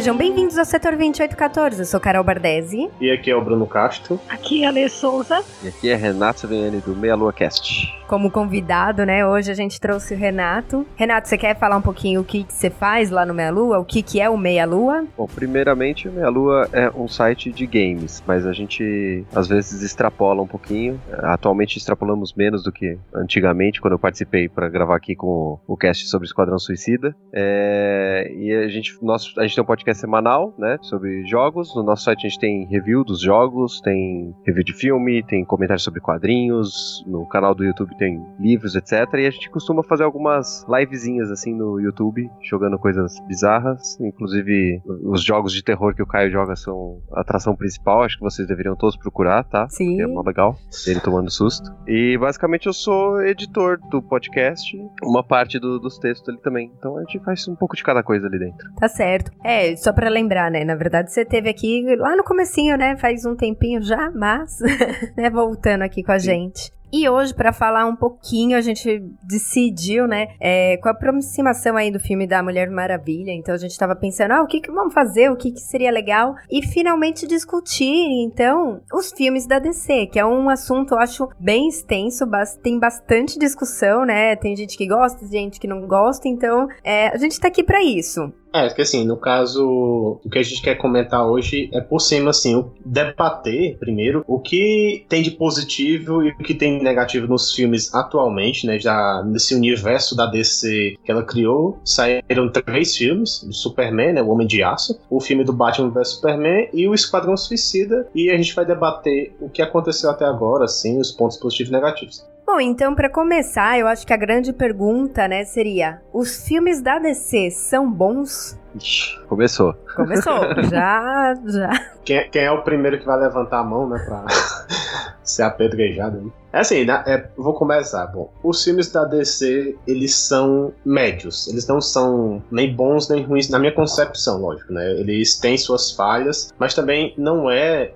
Sejam bem-vindos ao Setor 2814. Eu sou Carol Bardesi. E aqui é o Bruno Castro. Aqui é a Lê Souza. E aqui é Renato Saviani do Meia Lua Cast. Como convidado, né? Hoje a gente trouxe o Renato. Renato, você quer falar um pouquinho o que, que você faz lá no Meia Lua? O que, que é o Meia Lua? Bom, primeiramente, o Meia Lua é um site de games, mas a gente às vezes extrapola um pouquinho. Atualmente extrapolamos menos do que antigamente, quando eu participei para gravar aqui com o cast sobre Esquadrão Suicida. É... E a gente, nós, a gente tem um podcast semanal, né, sobre jogos. No nosso site a gente tem review dos jogos, tem review de filme, tem comentários sobre quadrinhos. No canal do YouTube tem livros, etc. E a gente costuma fazer algumas livezinhas assim no YouTube, jogando coisas bizarras. Inclusive, os jogos de terror que o Caio joga são a atração principal. Acho que vocês deveriam todos procurar, tá? Sim. Que é mó legal. Ele tomando susto. E basicamente eu sou editor do podcast, uma parte do, dos textos ali também. Então a gente faz um pouco de cada coisa ali dentro. Tá certo. É, só para lembrar, né? Na verdade, você teve aqui lá no comecinho, né? Faz um tempinho já, mas, né? Voltando aqui com a Sim. gente. E hoje, para falar um pouquinho, a gente decidiu, né, é, com a aproximação aí do filme da Mulher Maravilha. Então a gente tava pensando, ah, o que, que vamos fazer, o que, que seria legal, e finalmente discutir, então, os filmes da DC, que é um assunto, eu acho, bem extenso, tem bastante discussão, né? Tem gente que gosta, gente que não gosta, então é, a gente tá aqui para isso. É, que assim, no caso, o que a gente quer comentar hoje é por cima, assim, debater primeiro o que tem de positivo e o que tem de negativo nos filmes atualmente, né? Já nesse universo da DC que ela criou, saíram três filmes: o Superman, né? O Homem de Aço, o filme do Batman vs Superman e o Esquadrão Suicida. E a gente vai debater o que aconteceu até agora, assim, os pontos positivos e negativos. Bom, então para começar, eu acho que a grande pergunta, né, seria: os filmes da DC são bons? Ixi, começou. Começou, já, já. Quem, quem, é o primeiro que vai levantar a mão, né, pra ser apedrejado? Né? É assim, né, é, vou começar. Bom, os filmes da DC, eles são médios. Eles não são nem bons nem ruins, na minha concepção, lógico, né? Eles têm suas falhas, mas também não é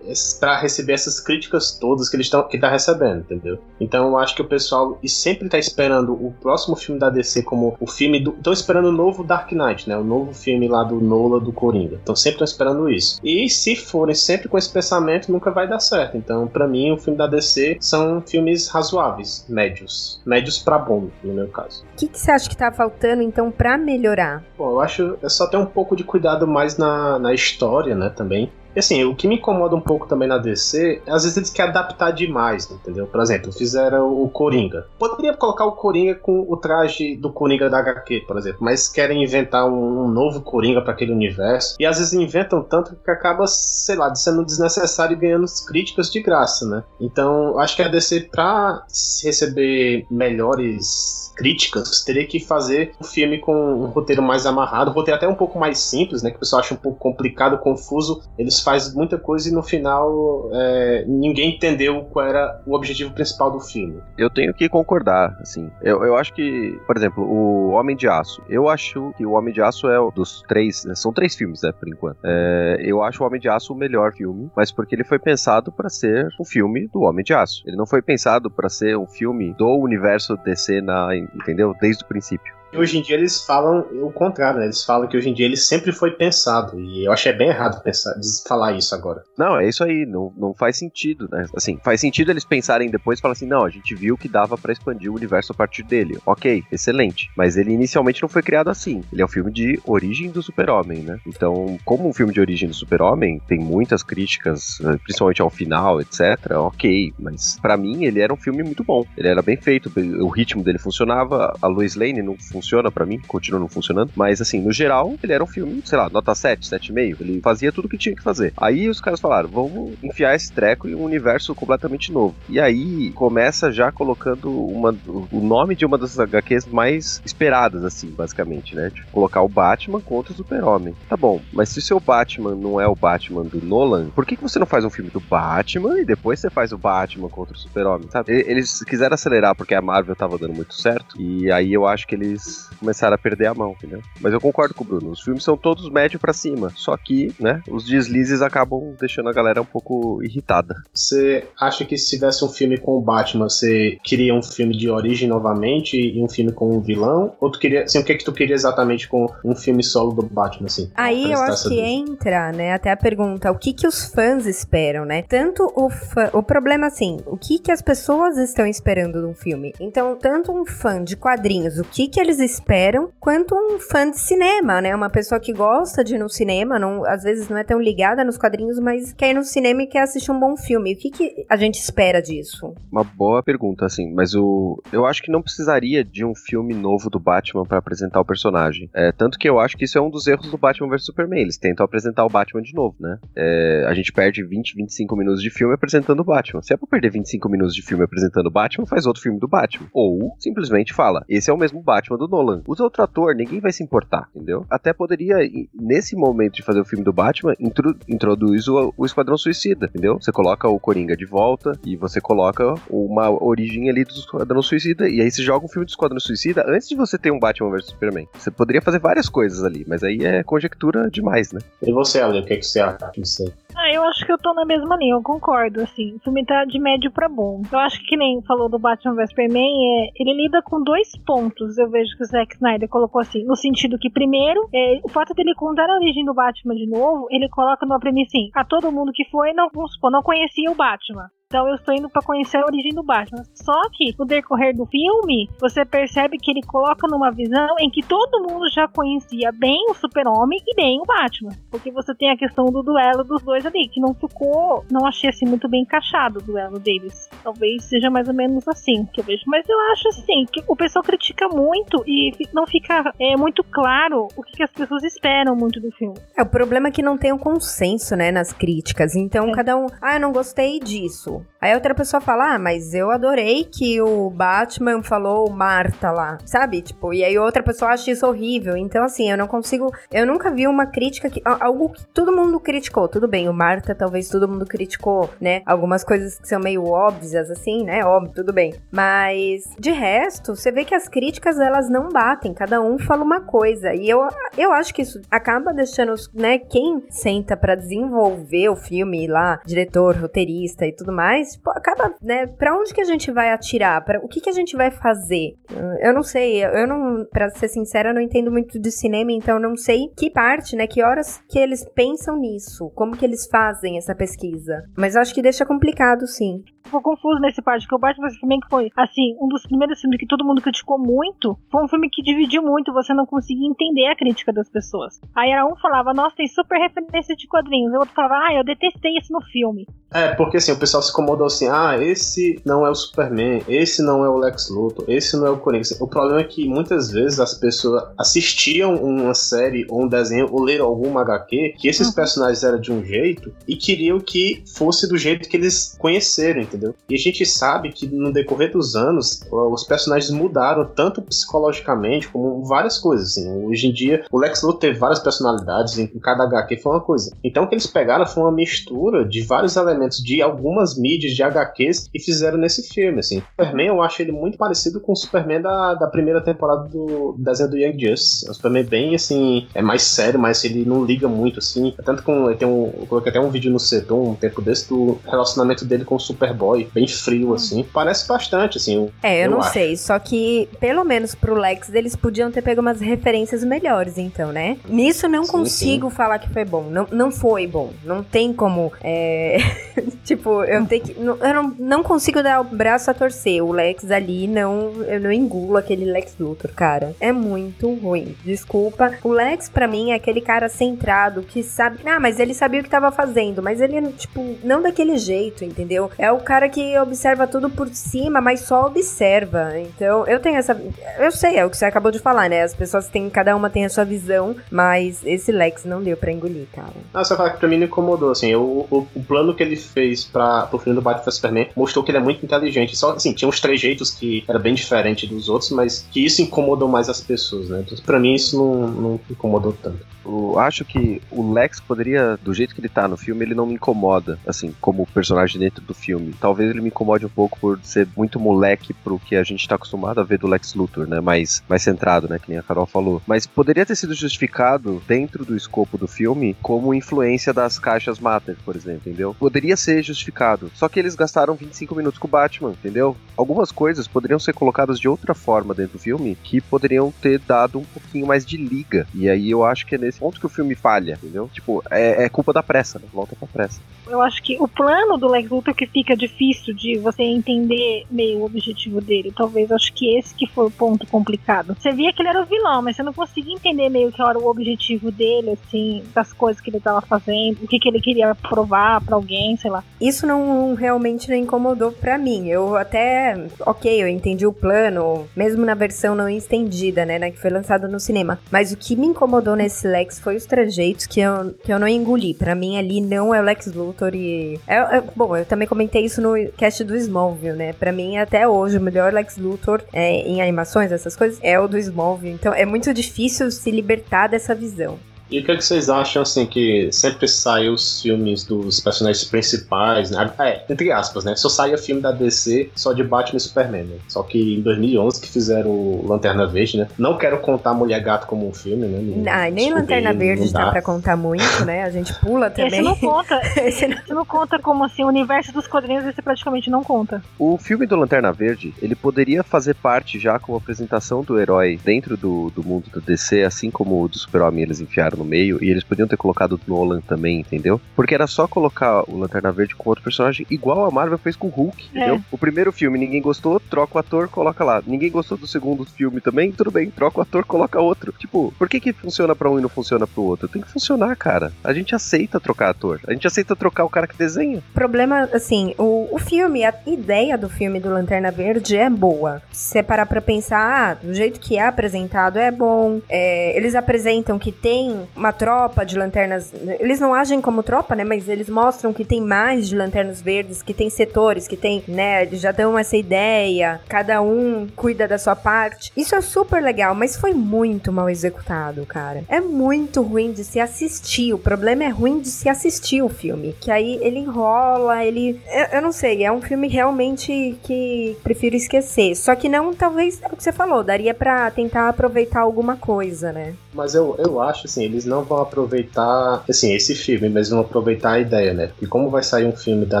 para receber essas críticas todas que eles estão que tá recebendo, entendeu? Então eu acho que o pessoal e sempre tá esperando o próximo filme da DC como o filme do. Estão esperando o novo Dark Knight, né? O novo filme lá do Nola do Coringa. Então sempre estão esperando isso. E se forem sempre com esse pensamento, nunca vai dar certo. Então, para mim, o filme da DC são filmes filmes razoáveis, médios. Médios para bom, no meu caso. O que, que, você acha que tá faltando, então, para melhorar? Bom, eu acho é só ter um pouco de cuidado mais na, na história, né, também. E assim, o que me incomoda um pouco também na DC, às vezes eles querem adaptar demais, entendeu? Por exemplo, fizeram o Coringa. Poderia colocar o Coringa com o traje do Coringa da HQ, por exemplo, mas querem inventar um, um novo Coringa para aquele universo. E às vezes inventam tanto que acaba, sei lá, sendo desnecessário e ganhando críticas de graça, né? Então, acho que a DC, pra receber melhores críticas, teria que fazer um filme com um roteiro mais amarrado, um roteiro até um pouco mais simples, né? Que o pessoal acha um pouco complicado, confuso. Eles fazem muita coisa e no final é, ninguém entendeu qual era o objetivo principal do filme. Eu tenho que concordar, assim. Eu, eu acho que, por exemplo, o Homem de Aço. Eu acho que o Homem de Aço é o dos três. Né, são três filmes, né, por enquanto. É, eu acho o Homem de Aço o melhor filme, mas porque ele foi pensado para ser um filme do Homem de Aço. Ele não foi pensado para ser um filme do universo DC na entendeu? Desde o princípio. Hoje em dia eles falam o contrário, né? Eles falam que hoje em dia ele sempre foi pensado. E eu achei bem errado pensar, falar isso agora. Não, é isso aí. Não, não faz sentido, né? Assim, faz sentido eles pensarem depois e falar assim: não, a gente viu que dava para expandir o universo a partir dele. Ok, excelente. Mas ele inicialmente não foi criado assim. Ele é um filme de origem do super-homem, né? Então, como um filme de origem do super-homem, tem muitas críticas, eh, principalmente ao final, etc. Ok, mas para mim ele era um filme muito bom. Ele era bem feito, o ritmo dele funcionava, a Lois Lane não funciona para mim, continua não funcionando. Mas assim, no geral, ele era um filme, sei lá, nota 7, 7,5. Ele fazia tudo o que tinha que fazer. Aí os caras falaram: vamos enfiar esse treco em um universo completamente novo. E aí começa já colocando uma, o nome de uma das HQs mais esperadas, assim, basicamente, né? Tipo, colocar o Batman contra o Super-Homem. Tá bom, mas se o seu Batman não é o Batman do Nolan, por que, que você não faz um filme do Batman e depois você faz o Batman contra o Super-Homem, sabe? Eles quiseram acelerar porque a Marvel tava dando muito certo. E aí eu acho que eles eles começaram a perder a mão, entendeu? Mas eu concordo com o Bruno, os filmes são todos médio para cima, só que, né, os deslizes acabam deixando a galera um pouco irritada. Você acha que se tivesse um filme com o Batman, você queria um filme de origem novamente e um filme com um vilão? Ou tu queria, assim, o que é que tu queria exatamente com um filme solo do Batman, assim? Aí eu acho que entra, né, até a pergunta, o que que os fãs esperam, né? Tanto o fã, o problema assim, o que que as pessoas estão esperando de um filme? Então, tanto um fã de quadrinhos, o que que eles esperam, quanto um fã de cinema, né? Uma pessoa que gosta de ir no cinema, não, às vezes não é tão ligada nos quadrinhos, mas quer ir no cinema e quer assistir um bom filme. O que que a gente espera disso? Uma boa pergunta, assim, mas o eu acho que não precisaria de um filme novo do Batman para apresentar o personagem. É, tanto que eu acho que isso é um dos erros do Batman vs Superman. Eles tentam apresentar o Batman de novo, né? É, a gente perde 20, 25 minutos de filme apresentando o Batman. Se é pra perder 25 minutos de filme apresentando o Batman, faz outro filme do Batman. Ou simplesmente fala: esse é o mesmo Batman do Nolan. Usa outro ator, ninguém vai se importar, entendeu? Até poderia, nesse momento de fazer o filme do Batman, intro, introduz o, o Esquadrão Suicida, entendeu? Você coloca o Coringa de volta e você coloca uma origem ali do Esquadrão Suicida. E aí você joga um filme do Esquadrão Suicida antes de você ter um Batman vs Superman. Você poderia fazer várias coisas ali, mas aí é conjectura demais, né? E você, Ale, o que, é que você acha disso aí? Ah, eu acho que eu tô na mesma linha, eu concordo, assim. O filme tá de médio pra bom. Eu acho que, que nem falou do Batman vs Superman, é, ele lida com dois pontos, eu vejo que o Zack Snyder colocou assim, no sentido que, primeiro, é, o fato dele contar a origem do Batman de novo, ele coloca numa premissa assim, a todo mundo que foi, não, vamos supor, não conhecia o Batman. Então eu estou indo para conhecer a origem do Batman. Só que no decorrer do filme, você percebe que ele coloca numa visão em que todo mundo já conhecia bem o Super-Homem e bem o Batman. Porque você tem a questão do duelo dos dois ali, que não ficou, não achei assim muito bem encaixado o duelo deles. Talvez seja mais ou menos assim que eu vejo. Mas eu acho assim, que o pessoal critica muito e não fica é, muito claro o que, as pessoas esperam muito do filme. É, o problema é que não tem um consenso, né, nas críticas. Então é. cada um, ah, eu não gostei disso. Aí outra pessoa fala, ah, mas eu adorei que o Batman falou Marta lá, sabe? Tipo, e aí outra pessoa acha isso horrível. Então, assim, eu não consigo. Eu nunca vi uma crítica que. Algo que todo mundo criticou. Tudo bem, o Marta talvez todo mundo criticou, né? Algumas coisas que são meio óbvias, assim, né? Óbvio, tudo bem. Mas, de resto, você vê que as críticas elas não batem. Cada um fala uma coisa. E eu, eu acho que isso acaba deixando, né? Quem senta para desenvolver o filme lá, diretor, roteirista e tudo mais mais, pô, acaba, né? Pra onde que a gente vai atirar? Para o que que a gente vai fazer? Eu não sei, eu não, para ser sincera, eu não entendo muito de cinema, então eu não sei que parte, né? Que horas que eles pensam nisso, como que eles fazem essa pesquisa. Mas eu acho que deixa complicado, sim ficou confuso nesse parte, porque o Batman Superman que foi, assim, um dos primeiros filmes que todo mundo criticou muito, foi um filme que dividiu muito, você não conseguia entender a crítica das pessoas. Aí era um falava, nossa, tem super referência de quadrinhos, o outro falava, ah, eu detestei isso no filme. É, porque assim, o pessoal se incomodou assim, ah, esse não é o Superman, esse não é o Lex Luthor, esse não é o Coringa. O problema é que muitas vezes as pessoas assistiam uma série ou um desenho ou leram alguma HQ que esses uhum. personagens eram de um jeito e queriam que fosse do jeito que eles conheceram, entendeu? E a gente sabe que no decorrer dos anos, os personagens mudaram tanto psicologicamente como várias coisas, assim. Hoje em dia, o Lex Luthor teve várias personalidades, em cada HQ foi uma coisa. Então o que eles pegaram foi uma mistura de vários elementos de algumas mídias de HQs e fizeram nesse filme, assim. Superman, eu acho ele muito parecido com o Superman da, da primeira temporada do desenho do Young Justice. É um Superman bem, assim, é mais sério, mas ele não liga muito, assim. Tanto que eu, tenho um, eu coloquei até um vídeo no setor um tempo desse do relacionamento dele com o Superboy Boy, bem frio, assim. Parece bastante, assim. É, eu, eu não acho. sei. Só que, pelo menos pro Lex, eles podiam ter pego umas referências melhores, então, né? Nisso não sim, consigo sim. falar que foi bom. Não, não foi bom. Não tem como. É... tipo, eu tenho que. Eu não, não consigo dar o braço a torcer. O Lex ali não. Eu não engulo aquele Lex Luthor, cara. É muito ruim. Desculpa. O Lex, para mim, é aquele cara centrado que sabe. Ah, mas ele sabia o que tava fazendo. Mas ele, tipo, não daquele jeito, entendeu? É o cara que observa tudo por cima, mas só observa. Então, eu tenho essa. Eu sei, é o que você acabou de falar, né? As pessoas têm. Cada uma tem a sua visão, mas esse Lex não deu pra engolir, cara. Ah, você fala que pra mim não incomodou, assim. O, o, o plano que ele fez pra, pro do Batman Superman mostrou que ele é muito inteligente. Só assim, tinha uns trejeitos que era bem diferente dos outros, mas que isso incomodou mais as pessoas, né? Então, pra mim, isso não, não incomodou tanto. Eu acho que o Lex poderia, do jeito que ele tá no filme, ele não me incomoda, assim, como personagem dentro do filme. Talvez ele me incomode um pouco por ser muito moleque pro que a gente tá acostumado a ver do Lex Luthor, né? Mais, mais centrado, né? Que nem a Carol falou. Mas poderia ter sido justificado dentro do escopo do filme como influência das caixas Mater, por exemplo, entendeu? Poderia ser justificado. Só que eles gastaram 25 minutos com o Batman, entendeu? Algumas coisas poderiam ser colocadas de outra forma dentro do filme que poderiam ter dado um pouquinho mais de liga. E aí eu acho que é nesse ponto que o filme falha, entendeu? Tipo, é, é culpa da pressa, né? Volta pra pressa. Eu acho que o plano do Lex Luthor que fica difícil de você entender meio o objetivo dele. Talvez acho que esse que foi o ponto complicado. Você via que ele era o vilão, mas você não conseguia entender meio que era o objetivo dele, assim, das coisas que ele tava fazendo, o que, que ele queria provar para alguém, sei lá. Isso não realmente não incomodou para mim. Eu até, ok, eu entendi o plano, mesmo na versão não estendida, né, né, que foi lançado no cinema. Mas o que me incomodou nesse Lex foi os trajeitos que eu, que eu não engoli. Para mim ali não é o Lex Luthor e é, é, bom, eu também comentei isso no cast do Smallville, né? Para mim até hoje o melhor Lex Luthor é, em animações, essas coisas, é o do Smallville. Então é muito difícil se libertar dessa visão. E o que, é que vocês acham, assim, que sempre saem os filmes dos personagens principais, né? É, entre aspas, né? Só saia filme da DC só de Batman e Superman, né? Só que em 2011 que fizeram o Lanterna Verde, né? Não quero contar Mulher Gato como um filme, né? Não, ah, nem Lanterna Verde dá. dá pra contar muito, né? A gente pula também. Esse não conta. esse não... não conta como, assim, o universo dos quadrinhos, esse praticamente não conta. O filme do Lanterna Verde, ele poderia fazer parte já com a apresentação do herói dentro do, do mundo do DC, assim como o do Super-Homem eles enfiaram no meio, e eles podiam ter colocado o Nolan também, entendeu? Porque era só colocar o Lanterna Verde com outro personagem, igual a Marvel fez com o Hulk, é. entendeu? O primeiro filme ninguém gostou, troca o ator, coloca lá. Ninguém gostou do segundo filme também, tudo bem, troca o ator, coloca outro. Tipo, por que que funciona para um e não funciona pro outro? Tem que funcionar, cara. A gente aceita trocar ator. A gente aceita trocar o cara que desenha. Problema, assim, o, o filme, a ideia do filme do Lanterna Verde é boa. Se você parar pra pensar, ah, do jeito que é apresentado é bom. É, eles apresentam que tem uma tropa de lanternas. Eles não agem como tropa, né? Mas eles mostram que tem mais de lanternas verdes, que tem setores, que tem, né? Eles já dão essa ideia. Cada um cuida da sua parte. Isso é super legal, mas foi muito mal executado, cara. É muito ruim de se assistir. O problema é ruim de se assistir o filme. Que aí ele enrola, ele. Eu, eu não sei, é um filme realmente que prefiro esquecer. Só que não, talvez, é o que você falou, daria para tentar aproveitar alguma coisa, né? Mas eu, eu acho assim, eles não vão aproveitar, assim, esse filme, mas vão aproveitar a ideia, né? Porque como vai sair um filme da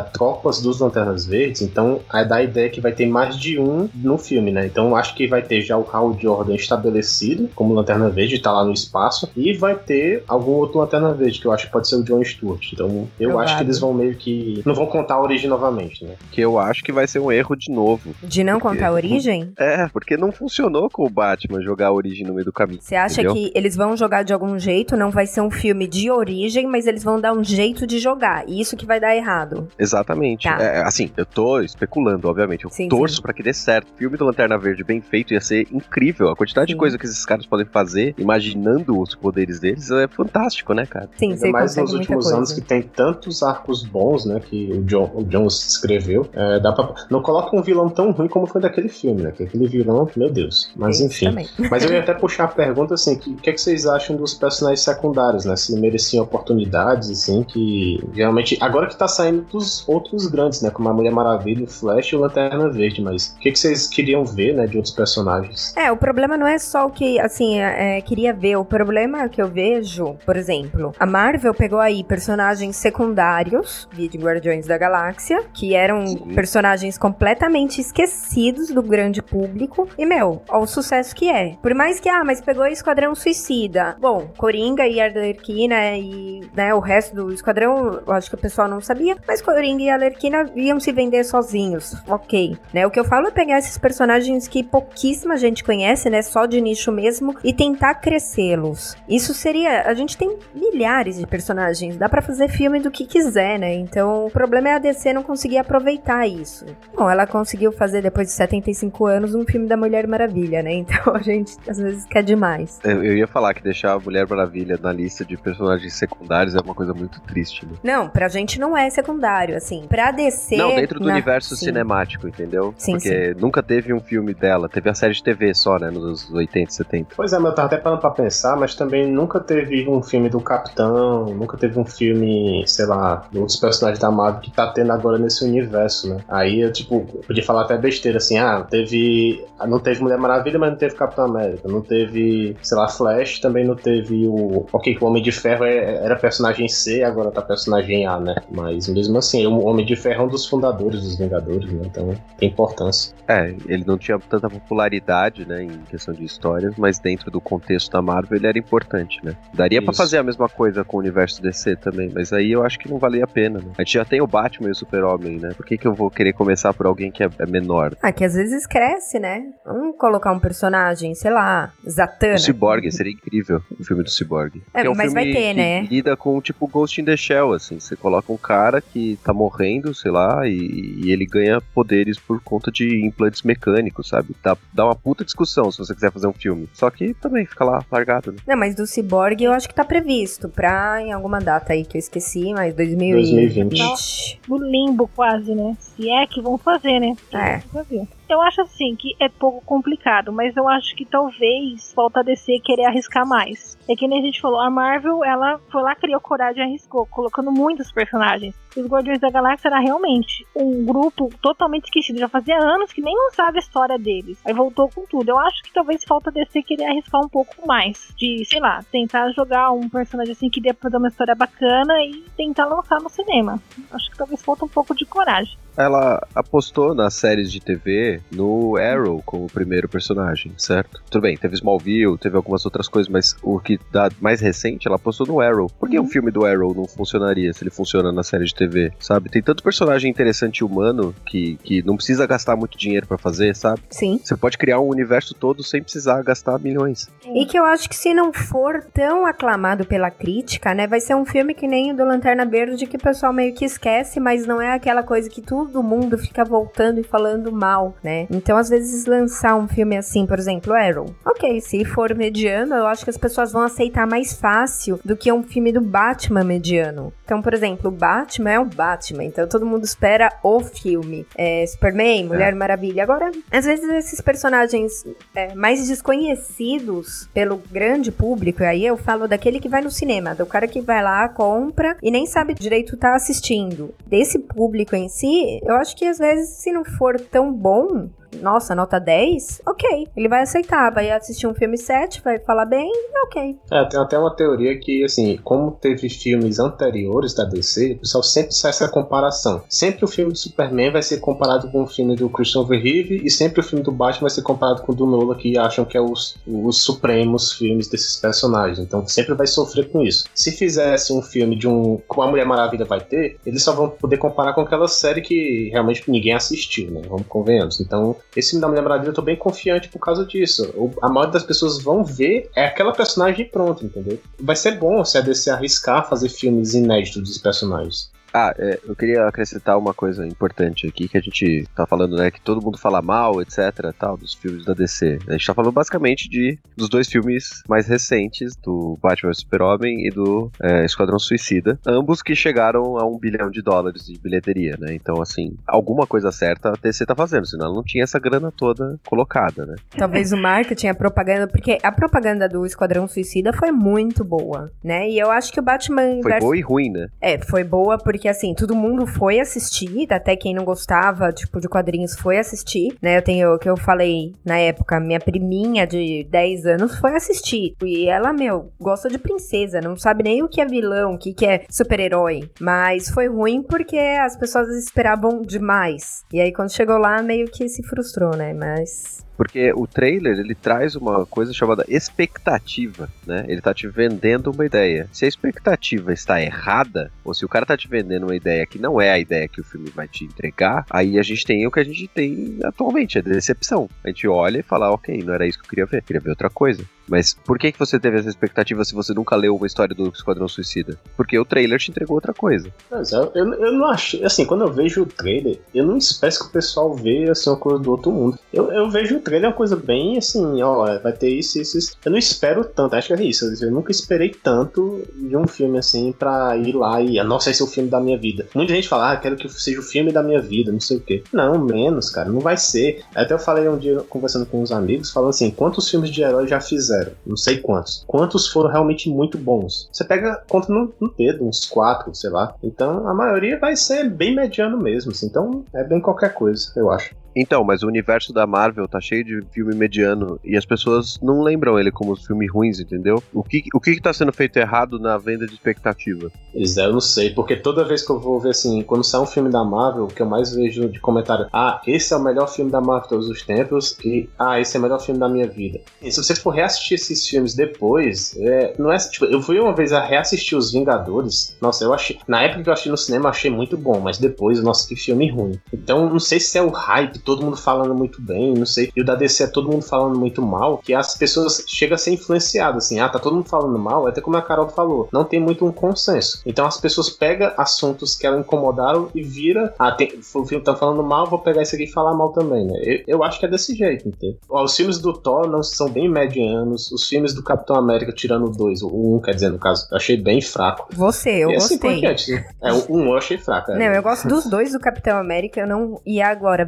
Tropas dos Lanternas Verdes, então é da ideia que vai ter mais de um no filme, né? Então acho que vai ter já o Hal Jordan estabelecido como Lanterna Verde, tá lá no espaço, e vai ter algum outro Lanterna Verde, que eu acho que pode ser o John Stewart. Então eu acho que eles vão meio que. Não vão contar a origem novamente, né? Que eu acho que vai ser um erro de novo. De não porque... contar a origem? É, porque não funcionou com o Batman jogar a origem no meio do caminho. Você acha entendeu? que eles vão jogar de algum jeito, não vai ser um filme de origem, mas eles vão dar um jeito de jogar. E isso que vai dar errado. Exatamente. Tá. É, assim, eu tô especulando, obviamente. Eu sim, torço para que dê certo. O filme do Lanterna Verde bem feito ia ser incrível. A quantidade sim. de coisa que esses caras podem fazer, imaginando os poderes deles, é fantástico, né, cara? Sim, Ainda mais nos últimos anos que tem tantos arcos bons, né, que o John, o John escreveu. É, dá pra... Não coloca um vilão tão ruim como foi daquele filme, né? Que aquele vilão, meu Deus. Mas sim, enfim. Também. Mas eu ia até puxar a pergunta assim: o que, que, é que vocês acham dos personagens secundários, né? Se mereciam oportunidades, assim, que realmente. Agora que tá saindo dos outros grandes, né? Como a Mulher Maravilha, o Flash e o Lanterna Verde, mas o que, que vocês queriam ver, né, de outros personagens? É, o problema não é só o que, assim, é, é, queria ver. O problema que eu vejo, por exemplo, a Marvel pegou aí personagens secundários, de Guardiões da Galáxia, que eram Sim. personagens completamente esquecidos do grande público. E, meu, olha o sucesso que é. Por mais que, ah, mas pegou Esquadrão Suicida. Bom, Coringa e Arlequina e né, o resto do esquadrão, eu acho que o pessoal não sabia, mas Coringa e Arlequina iam se vender sozinhos, ok. Né, o que eu falo é pegar esses personagens que pouquíssima gente conhece, né, só de nicho mesmo, e tentar crescê-los. Isso seria, a gente tem milhares de personagens, dá para fazer filme do que quiser, né, então o problema é a DC não conseguir aproveitar isso. Bom, ela conseguiu fazer depois de 75 anos um filme da Mulher Maravilha, né, então a gente às vezes quer demais. Eu ia falar que deixar a Mulher Maravilha Maravilha na lista de personagens secundários é uma coisa muito triste, né? Não, pra gente não é secundário, assim. Pra descer. Não, dentro do na- universo sim. cinemático, entendeu? Sim, Porque nunca teve um filme dela, teve a série de TV só, né, nos 80 e 70. Pois é, mas eu tava até parando pra pensar, mas também nunca teve um filme do Capitão, nunca teve um filme, sei lá, de outros personagens da Marvel que tá tendo agora nesse universo, né? Aí eu, tipo, podia falar até besteira assim, ah, teve. Não teve Mulher Maravilha, mas não teve Capitão América. Não teve, sei lá, Flash, também não teve o. Ok, que o Homem de Ferro é- era personagem C, agora tá personagem A, né? Mas mesmo assim, o Homem de Ferro é um dos fundadores dos Vingadores, né? Então tem importância. É, ele não tinha tanta popularidade, né, em questão de histórias, mas dentro do contexto da Marvel ele era importante, né? Daria pra Isso. fazer a mesma coisa com o universo DC também, mas aí eu acho que não valia a pena, né? A gente já tem o Batman e o Super-Homem, né? Por que, que eu vou querer começar por alguém que é, é menor? Ah, que às vezes cresce, né? Vamos colocar um personagem, sei lá, Zatanna. O Cyborg, seria incrível o filme do Cyborg. É, Que um mas vai filme ter, que né? lida com tipo Ghost in the Shell, assim. Você coloca um cara que tá morrendo, sei lá, e, e ele ganha poderes por conta de implantes mecânicos, sabe? Dá, dá uma puta discussão se você quiser fazer um filme. Só que também fica lá largado, né? Não, mas do Cyborg eu acho que tá previsto pra em alguma data aí que eu esqueci, mas 2020. 2020. No limbo quase, né? Se é que vão fazer, né? É. Pra ver. Eu acho assim que é pouco complicado, mas eu acho que talvez falta a DC querer arriscar mais. É que nem a gente falou, a Marvel, ela foi lá, criou coragem e arriscou, colocando muitos personagens. Os Guardiões da Galáxia era realmente um grupo totalmente esquecido. Já fazia anos que nem lançava a história deles. Aí voltou com tudo. Eu acho que talvez falta a DC querer arriscar um pouco mais. De, sei lá, tentar jogar um personagem assim que dê pra dar uma história bacana e tentar lançar no cinema. Acho que talvez falta um pouco de coragem. Ela apostou nas séries de TV no Arrow como primeiro personagem, certo? Tudo bem, teve Smallville, teve algumas outras coisas, mas o que dá mais recente, ela apostou no Arrow. Por que Uhum. o filme do Arrow não funcionaria se ele funciona na série de TV, sabe? Tem tanto personagem interessante e humano que, que não precisa gastar muito dinheiro pra fazer, sabe? Sim. Você pode criar um universo todo sem precisar gastar milhões. E que eu acho que se não for tão aclamado pela crítica, né, vai ser um filme que nem o do Lanterna Verde que o pessoal meio que esquece, mas não é aquela coisa que todo mundo fica voltando e falando mal, né? Então, às vezes lançar um filme assim, por exemplo, Arrow. OK, se for mediano, eu acho que as pessoas vão aceitar mais fácil do que um filme do Batman mediano. Então, por exemplo, o Batman é o Batman, então todo mundo espera o filme. É, Superman, Mulher Maravilha. Agora, às vezes esses personagens é, mais desconhecidos pelo grande público, e aí eu falo daquele que vai no cinema, do cara que vai lá, compra e nem sabe direito tá assistindo. Desse público em si, eu acho que às vezes, se não for tão bom, nossa, nota 10, ok. Ele vai aceitar, vai assistir um filme 7, vai falar bem, ok. É, tem até uma teoria que, assim, como teve filmes anteriores da DC, o pessoal sempre faz essa comparação. Sempre o filme do Superman vai ser comparado com o filme do Christopher Reeve e sempre o filme do Batman vai ser comparado com o do Nolan, que acham que é os, os supremos filmes desses personagens. Então sempre vai sofrer com isso. Se fizesse um filme de um. como a Mulher Maravilha vai ter, eles só vão poder comparar com aquela série que realmente ninguém assistiu, né? Vamos convenhamos. Então, esse filme da Mulher Maravilha eu tô bem confiante por causa disso. A maioria das pessoas vão ver é aquela personagem pronto, entendeu? Vai ser bom se a DC arriscar fazer filmes inéditos dos personagens. Ah, é, eu queria acrescentar uma coisa importante aqui, que a gente tá falando, né, que todo mundo fala mal, etc, tal, dos filmes da DC. A gente tá falando basicamente de dos dois filmes mais recentes, do Batman Super-Homem e do é, Esquadrão Suicida, ambos que chegaram a um bilhão de dólares de bilheteria, né, então, assim, alguma coisa certa a DC tá fazendo, senão ela não tinha essa grana toda colocada, né. Talvez o marketing, a propaganda, porque a propaganda do Esquadrão Suicida foi muito boa, né? E eu acho que o Batman Foi versus- boa e ruim, né. É, foi boa porque assim, todo mundo foi assistir, até quem não gostava, tipo, de quadrinhos foi assistir, né? Eu tenho o que eu falei na época, minha priminha de 10 anos foi assistir. E ela, meu, gosta de princesa, não sabe nem o que é vilão, o que que é super-herói. Mas foi ruim porque as pessoas esperavam demais. E aí quando chegou lá, meio que se frustrou, né? Mas Porque o trailer, ele traz uma coisa chamada expectativa, né? Ele tá te vendendo uma ideia. Se a expectativa está errada, ou se o cara tá te vendendo uma ideia que não é a ideia que o filme vai te entregar, aí a gente tem o que a gente tem atualmente, a decepção. A gente olha e fala, ok, não era isso que eu queria ver, eu queria ver outra coisa. Mas por que, que você teve essa expectativa se você nunca leu uma história do Esquadrão Suicida? Porque o trailer te entregou outra coisa. Mas eu, eu, eu não achei. Assim, quando eu vejo o trailer, eu não espero que o pessoal veja assim, uma coisa do outro mundo. Eu, eu vejo o trailer uma coisa bem assim, ó, vai ter isso, isso, isso. Eu não espero tanto, acho que é isso. Eu nunca esperei tanto de um filme assim pra ir lá e. Nossa, esse é o filme da minha vida. Muita gente fala, ah, quero que seja o filme da minha vida, não sei o quê. Não, menos, cara, não vai ser. Até eu falei um dia conversando com uns amigos, falando assim, quantos filmes de herói já fizeram? Não sei quantos. Quantos foram realmente muito bons? Você pega, conta no, no dedo, uns quatro, sei lá. Então a maioria vai ser bem mediano mesmo, assim. Então é bem qualquer coisa, eu acho. Então, mas o universo da Marvel tá cheio de filme mediano e as pessoas não lembram ele como filmes ruins, entendeu? O que, o que, que tá sendo feito errado na venda de expectativa? Pois é, eu não sei, porque toda vez que eu vou ver assim, quando sai um filme da Marvel, o que eu mais vejo de comentário, ah, esse é o melhor filme da Marvel todos os tempos, e ah, esse é o melhor filme da minha vida. E se você for reassistir esses filmes depois, é, não é tipo, eu fui uma vez a reassistir Os Vingadores, nossa, eu achei, na época que eu achei no cinema, achei muito bom, mas depois, nossa, que filme ruim. Então, não sei se é o hype todo mundo falando muito bem, não sei. E o da DC é todo mundo falando muito mal, que as pessoas chegam a ser influenciadas, assim, ah, tá todo mundo falando mal, até como a Carol falou, não tem muito um consenso. Então as pessoas pegam assuntos que elas incomodaram e vira, ah, tem, o filme tá falando mal, vou pegar isso aqui e falar mal também, né? Eu, eu acho que é desse jeito, entendeu? Ó, os filmes do Thor não são bem medianos, os filmes do Capitão América, tirando dois, o um, quer dizer, no caso, eu achei bem fraco. Você, eu e assim gostei. por diante, né? É, o um eu achei fraco. é. Não, eu gosto dos dois do Capitão América, eu não. E agora,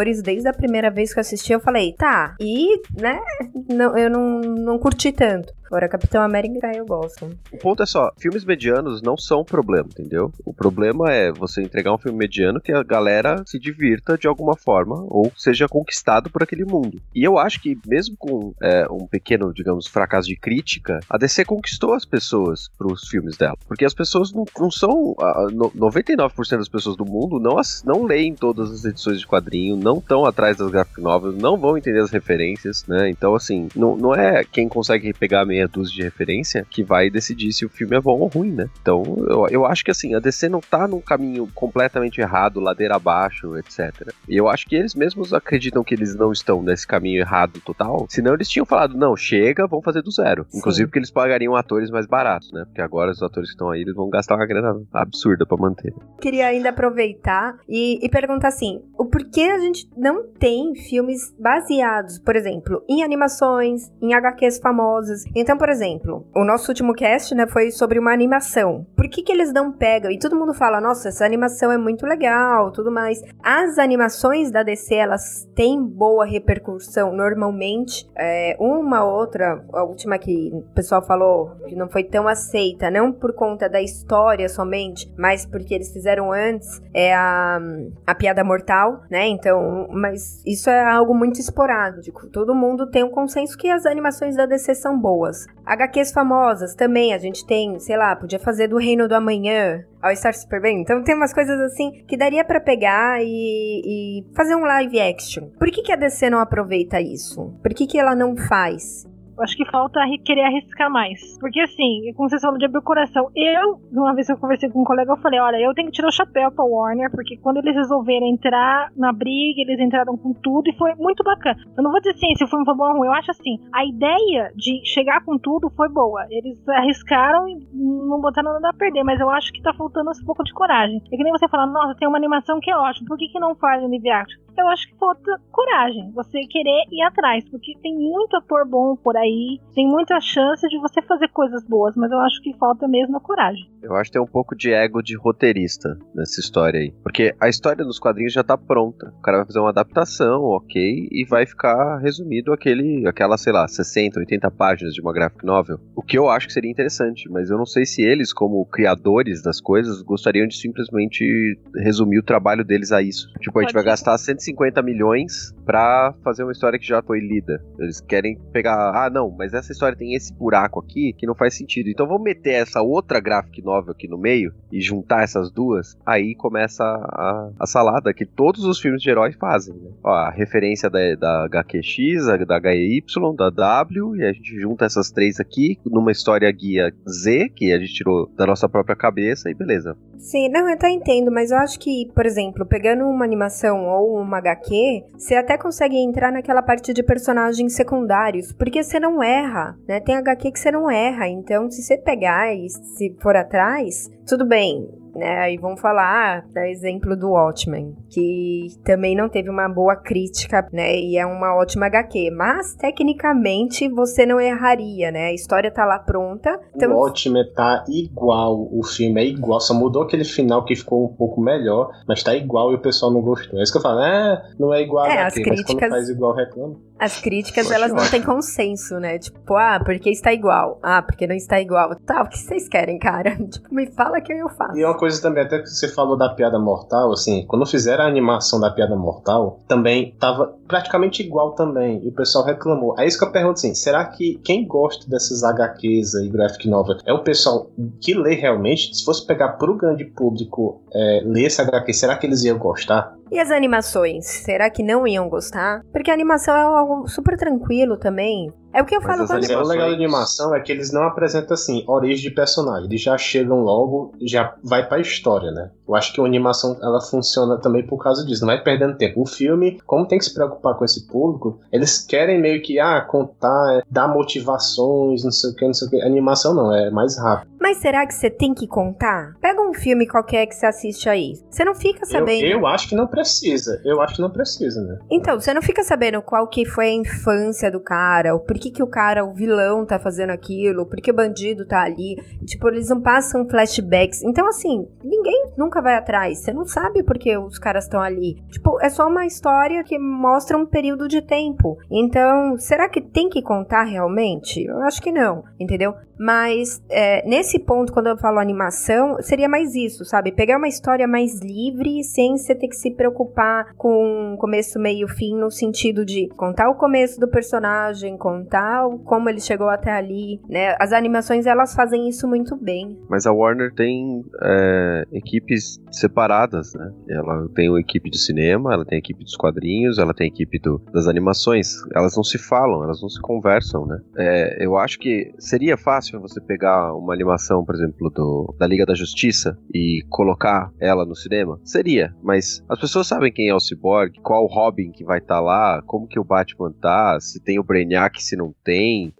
Vingadores, desde a primeira vez que eu assisti, eu falei, tá, e, né, não, eu não, não curti tanto. Agora, Capitão América eu gosto. O ponto é só, filmes medianos não são um problema, entendeu? O problema é você entregar um filme mediano que a galera se divirta de alguma forma ou seja conquistado por aquele mundo. E eu acho que mesmo com é, um pequeno, digamos, fracasso de crítica, a DC conquistou as pessoas pros filmes dela. Porque as pessoas não, não são. ah, no- 99% das pessoas do mundo não, as- não leem todas as edições de quadrinho, não estão atrás das graphic novels, não vão entender as referências, né? Então, assim, não, não é quem consegue pegar meia dúzia de referência que vai decidir se o filme é bom ou ruim, né? Então, eu, eu acho que assim, a DC não tá num caminho completamente errado, ladeira abaixo, etc. E eu acho que eles mesmos acreditam que eles não estão nesse caminho errado total. Senão eles tinham falado, não, chega, vamos fazer do zero. Sim. Inclusive porque eles pagariam atores mais baratos, né? Porque agora os atores que estão aí, eles vão gastar uma grana absurda pra manter. Queria ainda aproveitar e, e perguntar assim: o porquê a gente não tem filmes baseados, por exemplo, em animações, em HQs famosas? Então, por exemplo, o nosso último cast, né, foi sobre uma animação. Por que, que eles não pegam? E todo mundo fala, nossa, essa animação é muito legal, tudo mais. As animações da DC, elas têm boa repercussão normalmente. É, uma outra, a última que o pessoal falou que não foi tão aceita, não por conta da história somente, mas porque eles fizeram antes, é a, a piada mortal, né? Então, mas isso é algo muito esporádico. Todo mundo tem um consenso que as animações da DC são boas. HQs famosas também, a gente tem, sei lá, podia fazer do Reino do Amanhã, All Star Superman. Então tem umas coisas assim que daria pra pegar e, e fazer um live action. Por que, que a DC não aproveita isso? Por que, que ela não faz? Acho que falta querer arriscar mais. Porque assim, como vocês falam de abrir o coração, eu, uma vez que eu conversei com um colega, eu falei, olha, eu tenho que tirar o chapéu pra Warner, porque quando eles resolveram entrar na briga, eles entraram com tudo e foi muito bacana. Eu não vou dizer assim, se foi bom ou ruim, eu acho assim, a ideia de chegar com tudo foi boa. Eles arriscaram e não botaram nada a perder, mas eu acho que tá faltando um pouco de coragem. É que nem você falar, nossa, tem uma animação que é ótima, por que, que não faz live action? Eu acho que falta coragem, você querer ir atrás, porque tem muito ator bom por aí, tem muita chance de você fazer coisas boas, mas eu acho que falta mesmo a coragem. Eu acho que tem um pouco de ego de roteirista nessa história aí. Porque a história dos quadrinhos já tá pronta. O cara vai fazer uma adaptação, ok, e vai ficar resumido aquele, aquela, sei lá, 60, 80 páginas de uma graphic novel. O que eu acho que seria interessante, mas eu não sei se eles, como criadores das coisas, gostariam de simplesmente resumir o trabalho deles a isso. Tipo, a gente vai gastar 150 milhões pra fazer uma história que já foi lida. Eles querem pegar, ah, não, mas essa história tem esse buraco aqui que não faz sentido. Então vamos meter essa outra graphic novel aqui no meio e juntar essas duas. Aí começa a, a salada que todos os filmes de herói fazem. Né? Ó, a referência da, da HQX, da HEY, da W, e a gente junta essas três aqui numa história guia Z, que a gente tirou da nossa própria cabeça, e beleza. Sim, não, eu até entendo, mas eu acho que, por exemplo, pegando uma animação ou uma HQ, você até consegue entrar naquela parte de personagens secundários, porque você não erra, né? Tem HQ que você não erra, então se você pegar e se for atrás, tudo bem, né? Aí vamos falar, da exemplo do Watchmen, que também não teve uma boa crítica, né? E é uma ótima HQ, mas tecnicamente você não erraria, né? A história tá lá pronta. Então... O Watchmen tá igual, o filme é igual, só mudou aquele final que ficou um pouco melhor, mas tá igual e o pessoal não gostou. É isso que eu falo, é, não é igual é, a HQ, as críticas... mas quando faz igual reclama. As críticas, elas não têm consenso, né? Tipo, ah, porque está igual. Ah, porque não está igual. Tá, o que vocês querem, cara? Tipo, me fala que eu faço. E uma coisa também, até que você falou da piada mortal, assim, quando fizeram a animação da piada mortal, também tava praticamente igual também. E o pessoal reclamou. É isso que eu pergunto assim: será que quem gosta dessas HQs e graphic novel é o pessoal que lê realmente? Se fosse pegar pro grande público é, ler essa HQ, será que eles iam gostar? E as animações? Será que não iam gostar? Porque a animação é algo super tranquilo também. É o que eu falo quando... Animações... O legal da animação é que eles não apresentam assim, origem de personagem. Eles já chegam logo, já vai pra história, né? Eu acho que a animação ela funciona também por causa disso, não vai perdendo tempo. O filme, como tem que se preocupar com esse público, eles querem meio que, ah, contar, dar motivações, não sei o que, não sei o que. A animação não, é mais rápido. Mas será que você tem que contar? Pega um filme qualquer que você assiste aí. Você não fica sabendo. Eu, eu acho que não precisa. Eu acho que não precisa, né? Então, você não fica sabendo qual que foi a infância do cara, o porquê que o cara, o vilão, tá fazendo aquilo, por que o bandido tá ali. Tipo, eles não passam flashbacks. Então, assim, ninguém nunca vai atrás. Você não sabe por que os caras estão ali. Tipo, é só uma história que mostra um período de tempo. Então, será que tem que contar realmente? Eu acho que não, entendeu? Mas é, nesse ponto, quando eu falo animação, seria mais isso, sabe? Pegar uma história mais livre, sem você ter que se preocupar com começo, meio, fim, no sentido de contar o começo do personagem, contar como ele chegou até ali, né? As animações, elas fazem isso muito bem. Mas a Warner tem é, equipes separadas, né? Ela tem uma equipe de cinema, ela tem a equipe dos quadrinhos, ela tem a equipe do, das animações. Elas não se falam, elas não se conversam, né? É, eu acho que seria fácil você pegar uma animação, por exemplo, do, da Liga da Justiça e colocar ela no cinema? Seria, mas as pessoas sabem quem é o Cyborg, qual Robin que vai estar tá lá, como que o Batman tá, se tem o Brainiac, se não tem.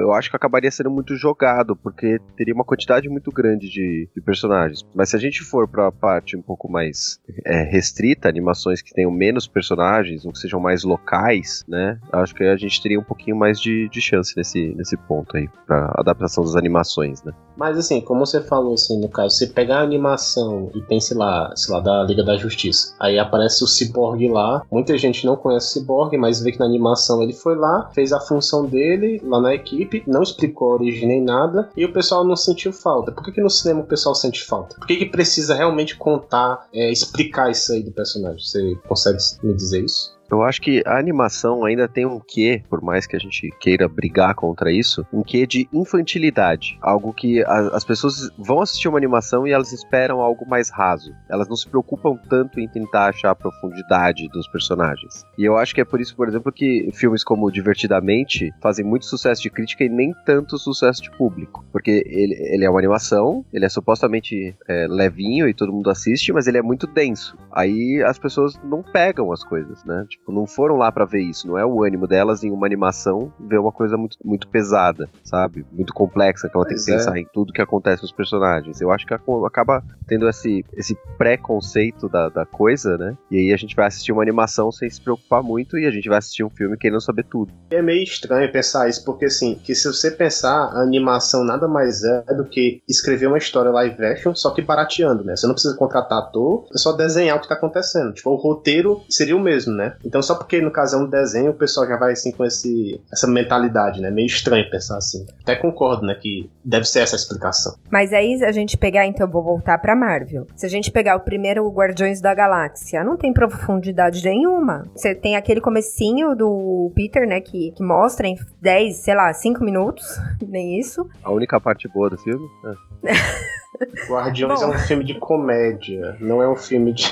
Eu acho que acabaria sendo muito jogado, porque teria uma quantidade muito grande de, de personagens. Mas se a gente for para a parte um pouco mais é, restrita, animações que tenham menos personagens, ou que sejam mais locais, né? Acho que a gente teria um pouquinho mais de, de chance nesse, nesse ponto aí, para adaptação das animações, né? Mas assim, como você falou assim, no caso, você pegar a animação e tem, sei lá, sei lá, da Liga da Justiça. Aí aparece o Cyborg lá. Muita gente não conhece o Cyborg, mas vê que na animação ele foi lá, fez a função dele lá na equipe, não explicou a origem nem nada, e o pessoal não sentiu falta. Por que, que no cinema o pessoal sente falta? Por que, que precisa realmente contar, é, explicar isso aí do personagem? Você consegue me dizer isso? Eu acho que a animação ainda tem um quê, por mais que a gente queira brigar contra isso, um quê de infantilidade. Algo que a, as pessoas vão assistir uma animação e elas esperam algo mais raso. Elas não se preocupam tanto em tentar achar a profundidade dos personagens. E eu acho que é por isso, por exemplo, que filmes como Divertidamente fazem muito sucesso de crítica e nem tanto sucesso de público. Porque ele, ele é uma animação, ele é supostamente é, levinho e todo mundo assiste, mas ele é muito denso. Aí as pessoas não pegam as coisas, né? Tipo, Tipo, não foram lá para ver isso. Não é o ânimo delas em uma animação ver uma coisa muito, muito pesada, sabe? Muito complexa, que ela pois tem que é. pensar em tudo que acontece com os personagens. Eu acho que acaba tendo esse, esse pré-conceito da, da coisa, né? E aí a gente vai assistir uma animação sem se preocupar muito e a gente vai assistir um filme querendo saber tudo. É meio estranho pensar isso, porque assim, que se você pensar, a animação nada mais é do que escrever uma história live action, só que barateando, né? Você não precisa contratar ator, é só desenhar o que tá acontecendo. Tipo, o roteiro seria o mesmo, né? Então, só porque no caso é um desenho, o pessoal já vai assim com esse, essa mentalidade, né? Meio estranho pensar assim. Até concordo, né? Que deve ser essa a explicação. Mas aí a gente pegar, então, vou voltar pra Marvel. Se a gente pegar o primeiro Guardiões da Galáxia, não tem profundidade nenhuma. Você tem aquele comecinho do Peter, né? Que, que mostra em 10, sei lá, 5 minutos, nem isso. A única parte boa do filme? É. Guardiões Bom. é um filme de comédia, não é um filme de...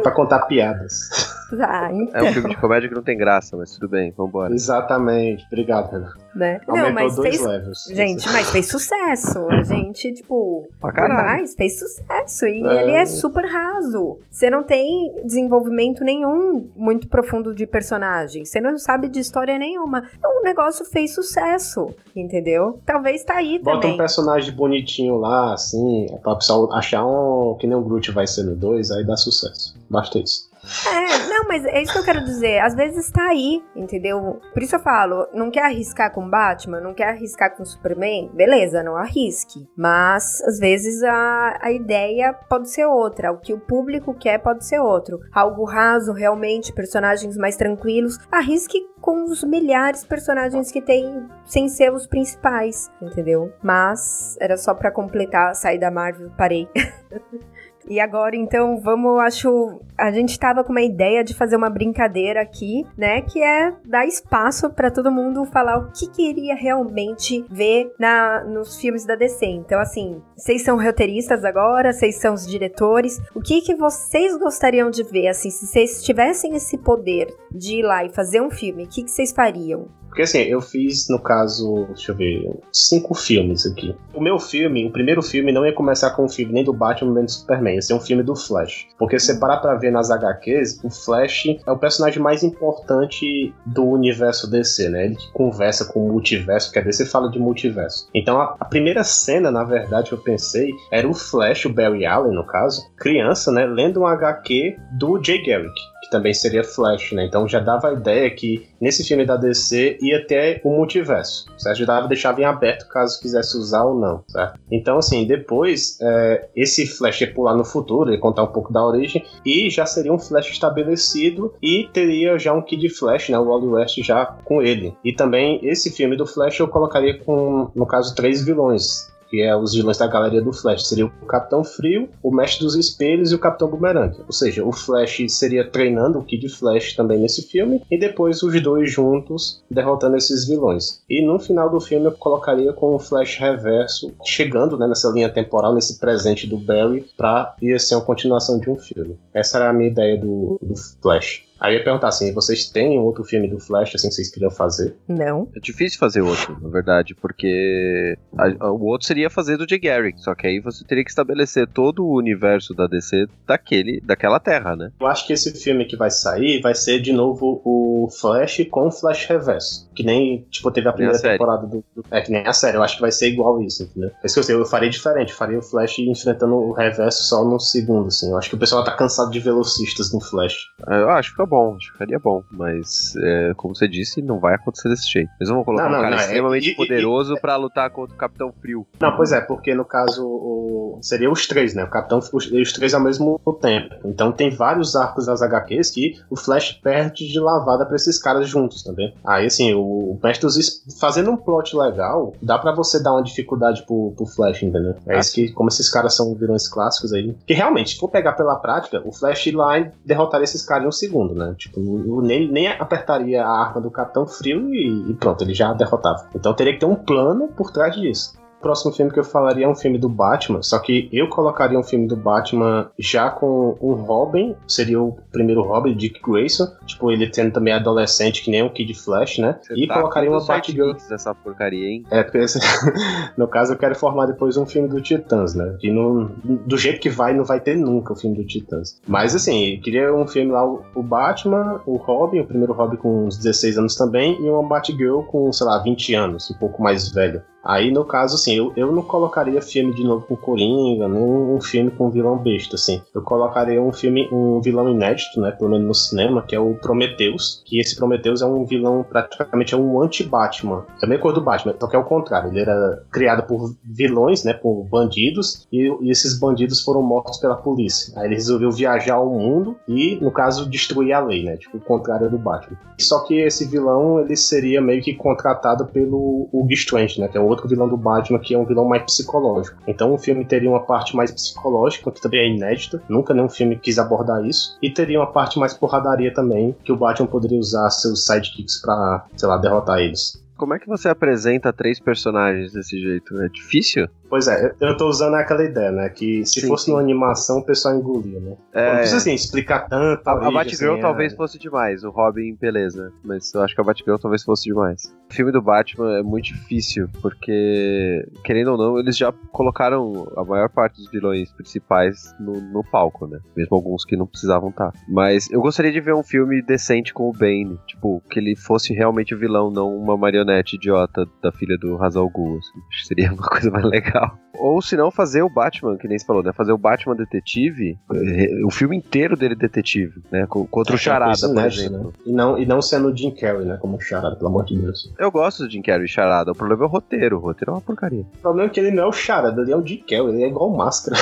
pra contar piadas. Tá, então. É um filme de comédia que não tem graça, mas tudo bem, vambora. Exatamente. Obrigado, Renan. Né? Aumentou Não, mas dois fez. levels. Gente, mas fez sucesso. A gente, tipo, Pra caralho. mais, fez sucesso. E É. ele é super raso. Você não tem desenvolvimento nenhum muito profundo de personagem. Você não sabe de história nenhuma. O negócio fez sucesso, entendeu? Talvez tá aí Bota um também. personagem bonitinho lá, assim, pra o pessoal achar um que nem o Groot vai ser no 2, aí dá sucesso. Basta isso. É, não, mas é isso que eu quero dizer. Às vezes tá aí, entendeu? Por isso eu falo, não quer arriscar com Batman, não quer arriscar com Superman? Beleza, não arrisque. Mas, às vezes, a, a ideia pode ser outra. O que o público quer pode ser outro. Algo raso, realmente, personagens mais tranquilos. Arrisque com os milhares de personagens que tem sem ser os principais, entendeu? Mas, era só pra completar, sair da Marvel, parei. E agora, então, vamos, acho. A gente tava com uma ideia de fazer uma brincadeira aqui, né? Que é dar espaço pra todo mundo falar o que queria realmente ver na, nos filmes da DC. Então, assim, vocês são roteiristas agora, vocês são os diretores. O que, que vocês gostariam de ver? Assim, se vocês tivessem esse poder de ir lá e fazer um filme, o que, que vocês fariam? Porque assim, eu fiz, no caso, deixa eu ver, cinco filmes aqui. O meu filme, o primeiro filme, não ia começar com um filme nem do Batman nem do Superman, ia ser um filme do Flash. Porque se parar pra ver nas HQs, o Flash é o personagem mais importante do universo DC, né? Ele que conversa com o multiverso, porque a DC fala de multiverso. Então a, a primeira cena, na verdade, que eu pensei, era o Flash, o Barry Allen, no caso, criança, né? Lendo um HQ do Jay Garrick que também seria Flash, né? Então já dava a ideia que nesse filme da DC ia ter o multiverso, certo? Já dava, deixava em aberto caso quisesse usar ou não, certo? Então, assim, depois é, esse Flash ia pular no futuro, ia contar um pouco da origem, e já seria um Flash estabelecido e teria já um Kid Flash, né? O Wally West já com ele. E também esse filme do Flash eu colocaria com, no caso, três vilões que é os vilões da galeria do Flash. Seria o Capitão Frio, o Mestre dos Espelhos e o Capitão Boomerang. Ou seja, o Flash seria treinando o Kid Flash também nesse filme, e depois os dois juntos derrotando esses vilões. E no final do filme eu colocaria com o Flash reverso, chegando né, nessa linha temporal, nesse presente do Barry, pra ia ser uma continuação de um filme. Essa era a minha ideia do, do Flash. Aí eu ia perguntar assim, vocês têm outro filme do Flash assim que vocês queriam fazer? Não. É difícil fazer outro, na verdade, porque a- a- o outro seria fazer do Jay Garrick, só que aí você teria que estabelecer todo o universo da DC daquele, daquela terra, né? Eu acho que esse filme que vai sair vai ser de novo o Flash com o Flash Reverso. Que nem, tipo, teve a a primeira série. temporada do, do- É, que nem a série. Eu acho que vai ser igual isso, entendeu? É isso que eu sei, eu faria diferente. Eu faria o Flash enfrentando o Reverso só no segundo, assim. Eu acho que o pessoal tá cansado de velocistas no Flash. É, Eu acho que fica bom, acho que ficaria bom, mas é, como você disse, não vai acontecer desse jeito. Eles vão colocar Não, não, um cara não, é- extremamente e- e- poderoso pra lutar contra o Capitão Frio. Não, pois é, porque no caso o... seria os três, né? O Capitão os, os três ao mesmo tempo. Então tem vários arcos das HQs que o Flash perde de lavada pra esses caras juntos, também. Aí assim, o, o Mestre fazendo um plot legal, dá pra você dar uma dificuldade pro, pro Flash, entendeu? É Ah, isso que, como esses caras são vilões clássicos aí. Que realmente, se for pegar pela prática, o Flash lá e derrotaria esses caras em um segundo, né? Tipo, nem, nem apertaria a arma do Capitão Frio e, e pronto, ele já derrotava. Então teria que ter um plano por trás disso. O próximo filme que eu falaria é um filme do Batman, só que eu colocaria um filme do Batman já com um Robin, seria o primeiro Robin, Dick Grayson, tipo, ele tendo também adolescente, que nem o Kid Flash, né? Você e tá colocaria uma Batgirl. dessa porcaria, hein? É, esse- no caso eu quero formar depois um filme do Titãs, né? Que não, do jeito que vai, não vai ter nunca o filme do Titãs. Mas assim, eu queria um filme lá, o o Batman, o Robin, o primeiro Robin com uns 16 anos também, e uma Batgirl com, sei lá, 20 anos, um pouco mais velho. Aí, no caso, assim, eu, eu não colocaria filme de novo com Coringa, nem um filme com vilão besta, assim. Eu colocaria um filme, um vilão inédito, né, pelo menos no cinema, que é o Prometheus, que esse Prometheus é um vilão, praticamente é um anti-Batman. Também cor do Batman, só que é o contrário. Ele era criado por vilões, né, por bandidos, e, e esses bandidos foram mortos pela polícia. Aí ele resolveu viajar ao mundo e, no caso, destruir a lei, né, tipo, o contrário do Batman. Só que esse vilão, ele seria meio que contratado pelo Hugo Strange, né, que é o outro vilão do Batman, que é um vilão mais psicológico. Então o filme teria uma parte mais psicológica, que também é inédita, nunca nenhum filme quis abordar isso, e teria uma parte mais porradaria também, que o Batman poderia usar seus sidekicks pra, sei lá, derrotar eles. Como é que você apresenta três personagens desse jeito? É difícil? Pois é, eu tô usando aquela ideia, né? Que se Sim, fosse sim. numa animação, o pessoal engolia, né? É, Não precisa assim, explicar tanto. a, a Batgirl assim, talvez é- fosse demais, o Robin, beleza. Mas eu acho que a Batgirl talvez fosse demais. O filme do Batman é muito difícil, porque, querendo ou não, eles já colocaram a maior parte dos vilões principais no, no palco, né? Mesmo alguns que não precisavam estar. Mas eu gostaria de ver um filme decente com o Bane. Tipo, que ele fosse realmente o vilão, não uma marionete idiota da filha do Hazal Ghul. assim. Seria uma coisa mais legal. Ou se não, fazer o Batman, que nem você falou, né? Fazer o Batman detetive, eh, o filme inteiro dele detetive, né? Co- Contra o É aquela Charada, por exemplo. né? E não, e não sendo o Jim Carrey, né? Como charada, pelo amor de Deus. Eu gosto do Jim Carrey e Charada, o problema é o roteiro. O roteiro é uma porcaria. O problema é que ele não é o charada, ele é o Jim Carrey, ele é igual o Máscara.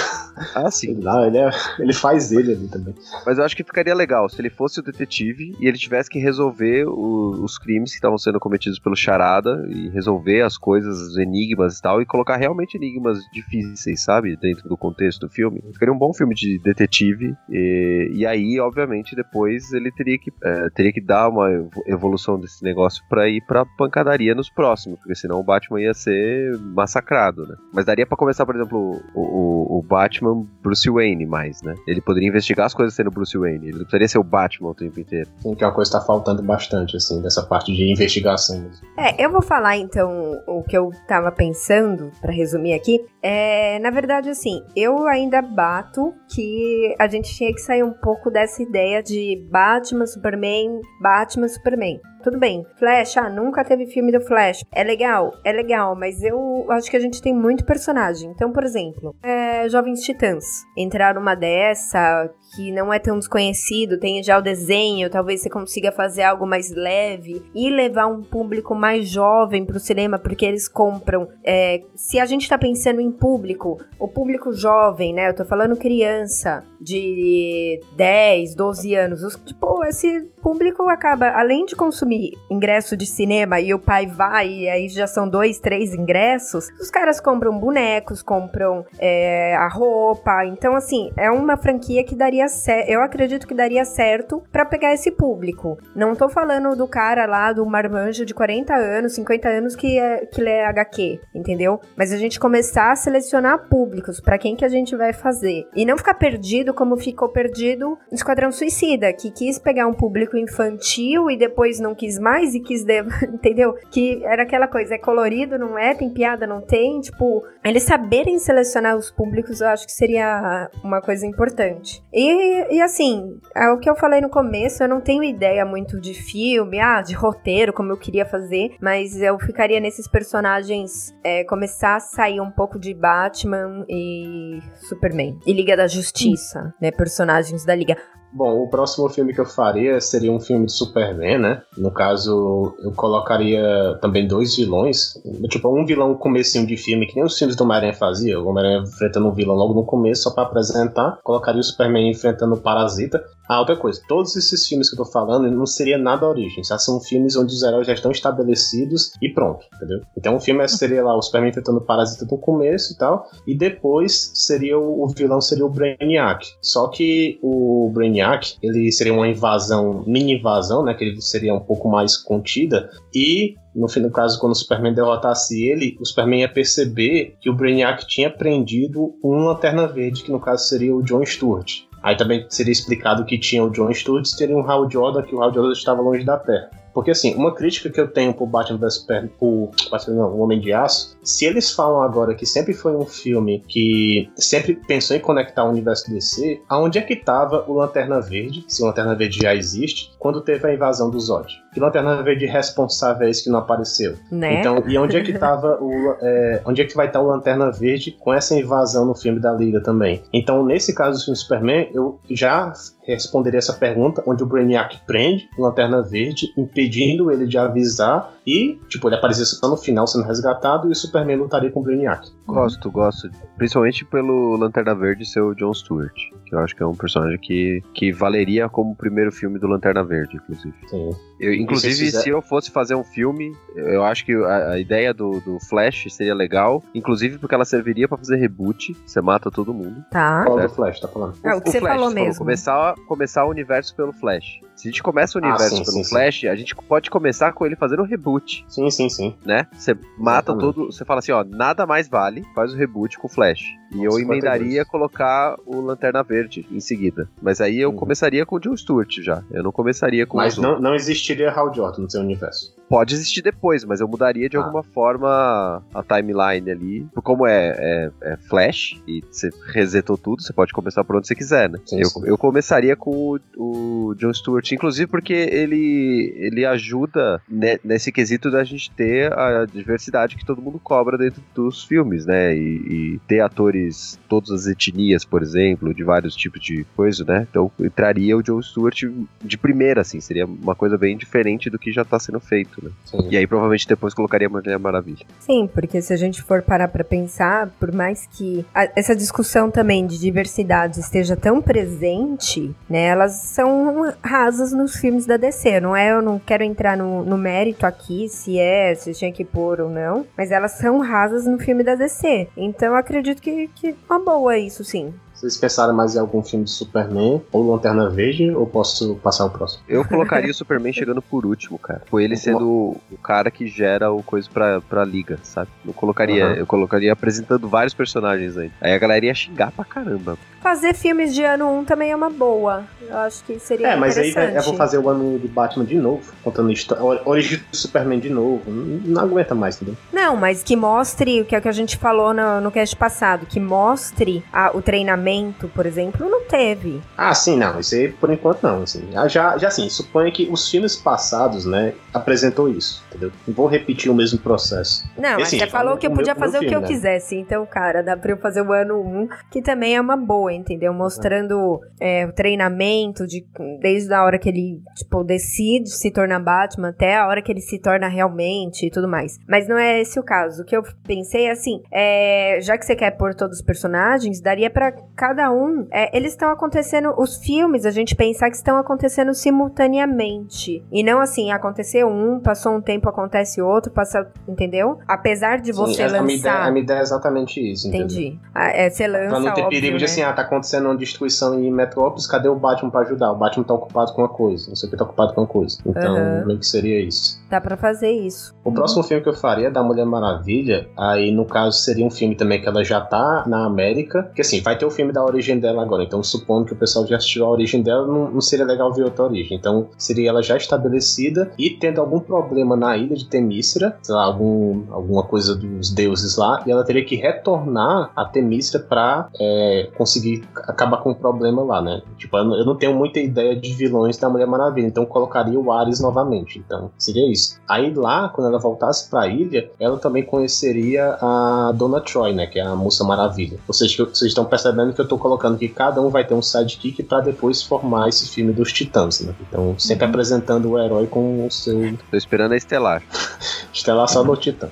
Ah, sim. lá, ele, é, ele faz ele ali também. Mas eu acho que ficaria legal se ele fosse o detetive e ele tivesse que resolver o- os crimes que estavam sendo cometidos pelo Charada e resolver as coisas, os enigmas e tal, e colocar realmente enigmas difíceis, sabe? Dentro do contexto do filme. Ficaria um bom filme de detetive. E, e aí, obviamente, depois ele teria que, é, teria que dar uma evo- evolução desse negócio pra ir pra pancadaria nos próximos, porque senão o Batman ia ser massacrado, né? Mas daria pra começar, por exemplo, o, o, o Batman Bruce Wayne mais, né? Ele poderia investigar as coisas sendo Bruce Wayne. Ele não precisaria ser o Batman o tempo inteiro. Assim, que é uma coisa que tá faltando bastante, assim, dessa parte de investigação mesmo. É, eu vou falar então o que eu tava pensando, pra resumir aqui. É, na verdade, assim, eu ainda bato que a gente tinha que sair um pouco dessa ideia de Batman, Superman, Batman, Superman. Tudo bem, Flash, ah, nunca teve filme do Flash. É legal, é legal, mas eu acho que a gente tem muito personagem. Então, por exemplo, é, Jovens Titãs. Entrar numa dessa que não é tão desconhecido, tem já o desenho, talvez você consiga fazer algo mais leve e levar um público mais jovem pro cinema, porque eles compram. é, se a gente tá pensando em público, o público jovem, né? Eu tô falando criança de 10, 12 anos. Os, tipo, esse público acaba, além de consumir ingresso de cinema e o pai vai, e aí já são dois, três ingressos, os caras compram bonecos, compram é, a roupa. Então, assim, é uma franquia que daria certo. Eu acredito que daria certo pra pegar esse público. Não tô falando do cara lá, do marmanjo de 40 anos, 50 anos que, é, que lê HQ, entendeu? Mas a gente começar a selecionar públicos pra quem que a gente vai fazer. E não ficar perdido como ficou perdido Esquadrão Suicida, que quis pegar um público infantil e depois não quis mais e quis, de... entendeu? Que era aquela coisa, é colorido, não é? Tem piada, não tem? Tipo, eles saberem selecionar os públicos, eu acho que seria uma coisa importante. E, e assim, é o que eu falei no começo, eu não tenho ideia muito de filme, ah, de roteiro, como eu queria fazer, mas eu ficaria nesses personagens, é, começar a sair um pouco de Batman e Superman. E Liga da Justiça, né? Personagens da Liga. Bom, o próximo filme que eu faria seria um filme de Superman, né? No caso, eu colocaria também dois vilões. Tipo, um vilão comecinho de filme, que nem os filmes do Homem-Aranha fazia. O Homem-Aranha enfrentando um vilão logo no começo, só pra apresentar. Colocaria o Superman enfrentando o Parasita. Ah, outra coisa, todos esses filmes que eu tô falando não seria nada. Já são filmes onde os heróis já estão estabelecidos e pronto, entendeu? Então o filme seria lá o Superman enfrentando o Parasita no começo e tal. E depois seria o, o vilão seria o Brainiac. Só que o Brainiac, ele seria uma invasão, mini invasão, né? Que ele seria um pouco mais contida. E no fim do caso, quando o Superman derrotasse ele, o Superman ia perceber que o Brainiac tinha prendido um Lanterna Verde, que no caso seria o John Stewart. Aí também seria explicado que tinha o John Stewart e teria um Hal Jordan, que o Hal Jordan estava longe da Terra. Porque assim, uma crítica que eu tenho pro Batman vs Superman, pro Batman não, o Homem de Aço, se eles falam agora que sempre foi um filme que sempre pensou em conectar o universo DC, aonde é que tava o Lanterna Verde, se o Lanterna Verde já existe, quando teve a invasão do Zod? Que Lanterna Verde responsável é esse que não apareceu? Né? Então, e onde é que tava o. é, onde é que vai estar o Lanterna Verde com essa invasão no filme da Liga também? Então, nesse caso do filme Superman, eu já responderia essa pergunta, onde o Brainiac prende o Lanterna Verde, impedindo ele de avisar, e, tipo, ele aparecia só no final sendo resgatado, e o Superman lutaria com o Brainiac. Gosto, gosto. Principalmente pelo Lanterna Verde ser o John Stewart. Que eu acho que é um personagem que, que valeria como o primeiro filme do Lanterna Verde, inclusive. Sim. Eu, inclusive, fizer- se eu fosse fazer um filme, eu acho que a, a ideia do, do Flash seria legal. Inclusive porque ela serviria pra fazer reboot. Você mata todo mundo. Tá. Qual do Flash, tá falando? É o que você Flash, falou você mesmo. Começar, começar o universo pelo Flash. Se a gente começa o Ah, universo sim, pelo sim, sim. Flash, a gente pode começar com ele fazendo um reboot, Sim, sim, sim. né? Você mata Exatamente. todo. Você fala assim, ó, nada mais vale, faz o reboot com o Flash. E eu 52. emendaria colocar o Lanterna Verde em seguida. Mas aí eu Uhum. começaria com o John Stewart já. Eu não começaria com Mas não, não existiria Hal Jordan no seu universo. Pode existir depois, mas eu mudaria de Ah. alguma forma a timeline ali. Como é, é, é Flash e você resetou tudo, você pode começar por onde você quiser, né? Sim, eu, sim. eu começaria com o, o John Stewart, inclusive porque ele, ele ajuda ne- nesse quesito da gente ter a diversidade que todo mundo cobra dentro dos filmes, né? E, e ter atores, todas as etnias, por exemplo, de vários tipos de coisa, né? Então entraria o John Stewart de primeira, assim, seria uma coisa bem diferente do que já tá sendo feito, né? Sim. E aí provavelmente depois colocaria a Mulher Maravilha. Sim, porque se a gente for parar pra pensar, por mais que a- essa discussão também de diversidade esteja tão presente, né, elas são rasas nos filmes da DC, não é? Eu não quero entrar no, no mérito aqui se é, se tinha que pôr ou não, mas elas são rasas no filme da DC. Então eu acredito que, que é uma boa isso, sim. Vocês pensaram mais em algum filme de Superman ou Lanterna Verde ou posso passar o próximo? Eu colocaria o Superman chegando por último, cara. Foi ele sendo o cara que gera o coisa pra, pra liga, sabe? Eu colocaria, Aham. eu colocaria apresentando vários personagens aí. Aí a galera ia xingar pra caramba. Fazer filmes de ano 1 também é uma boa. Eu acho que seria É, mas aí eu vou fazer o ano de Batman de novo, contando história. Origem do Superman de novo. Não, não aguenta mais, entendeu? Não, mas que mostre o que é o que a gente falou no, no cast passado, que mostre a- o treinamento, por exemplo, não teve. Ah, sim, não. Isso aí por enquanto não. Assim. Já, já, assim, suponha que os filmes passados, né, apresentou isso, entendeu? Não vou repetir o mesmo processo. Não, Assim, você falou que eu meu- podia meu fazer o que eu né? quisesse. Então, cara, dá pra eu fazer o ano 1, que também é uma boa, entendeu? Mostrando é, o treinamento de, desde a hora que ele, tipo, decide se tornar Batman até a hora que ele se torna realmente e tudo mais. Mas não é esse o caso. O que eu pensei é assim, é, já que você quer pôr todos os personagens, daria pra cada um. é, eles estão acontecendo, os filmes, a gente pensar que estão acontecendo simultaneamente. E não assim, aconteceu um, passou um tempo, acontece outro, passa, entendeu? Apesar de você Sim, a, minha ideia, lançar. a minha ideia é exatamente isso, entendeu? Entendi. Ah, é, você lança, Pra não ter óbvio, perigo de né? assim, ah, tá acontecendo uma destruição em Metrópolis, cadê o Batman pra ajudar? O Batman tá ocupado com uma coisa, não sei o que tá ocupado com uma coisa. Então, Aham. meio que seria isso. Dá pra fazer isso. O próximo filme que eu faria é da Mulher Maravilha. Aí, no caso, seria um filme também que ela já tá na América. Que assim, vai ter o filme da origem dela agora. Então, supondo que o pessoal já assistiu a origem dela, não, não seria legal ver outra origem. Então, seria ela já estabelecida e tendo algum problema na ilha de Temícera, sei lá, algum, alguma coisa dos deuses lá. E ela teria que retornar a Temícera pra é, conseguir acabar com o problema lá, né? Tipo, eu não- tenho muita ideia de vilões da Mulher Maravilha. Então, colocaria o Ares novamente. Então, seria isso. Aí lá, quando ela voltasse pra ilha, ela também conheceria a Dona Troy, né? Que é a Moça Maravilha. Ou seja, vocês estão percebendo que eu tô colocando que cada um vai ter um sidekick pra depois formar esse filme dos Titãs, né? Então, sempre apresentando o herói com o seu Tô esperando a Estelar. estelar só do Titã.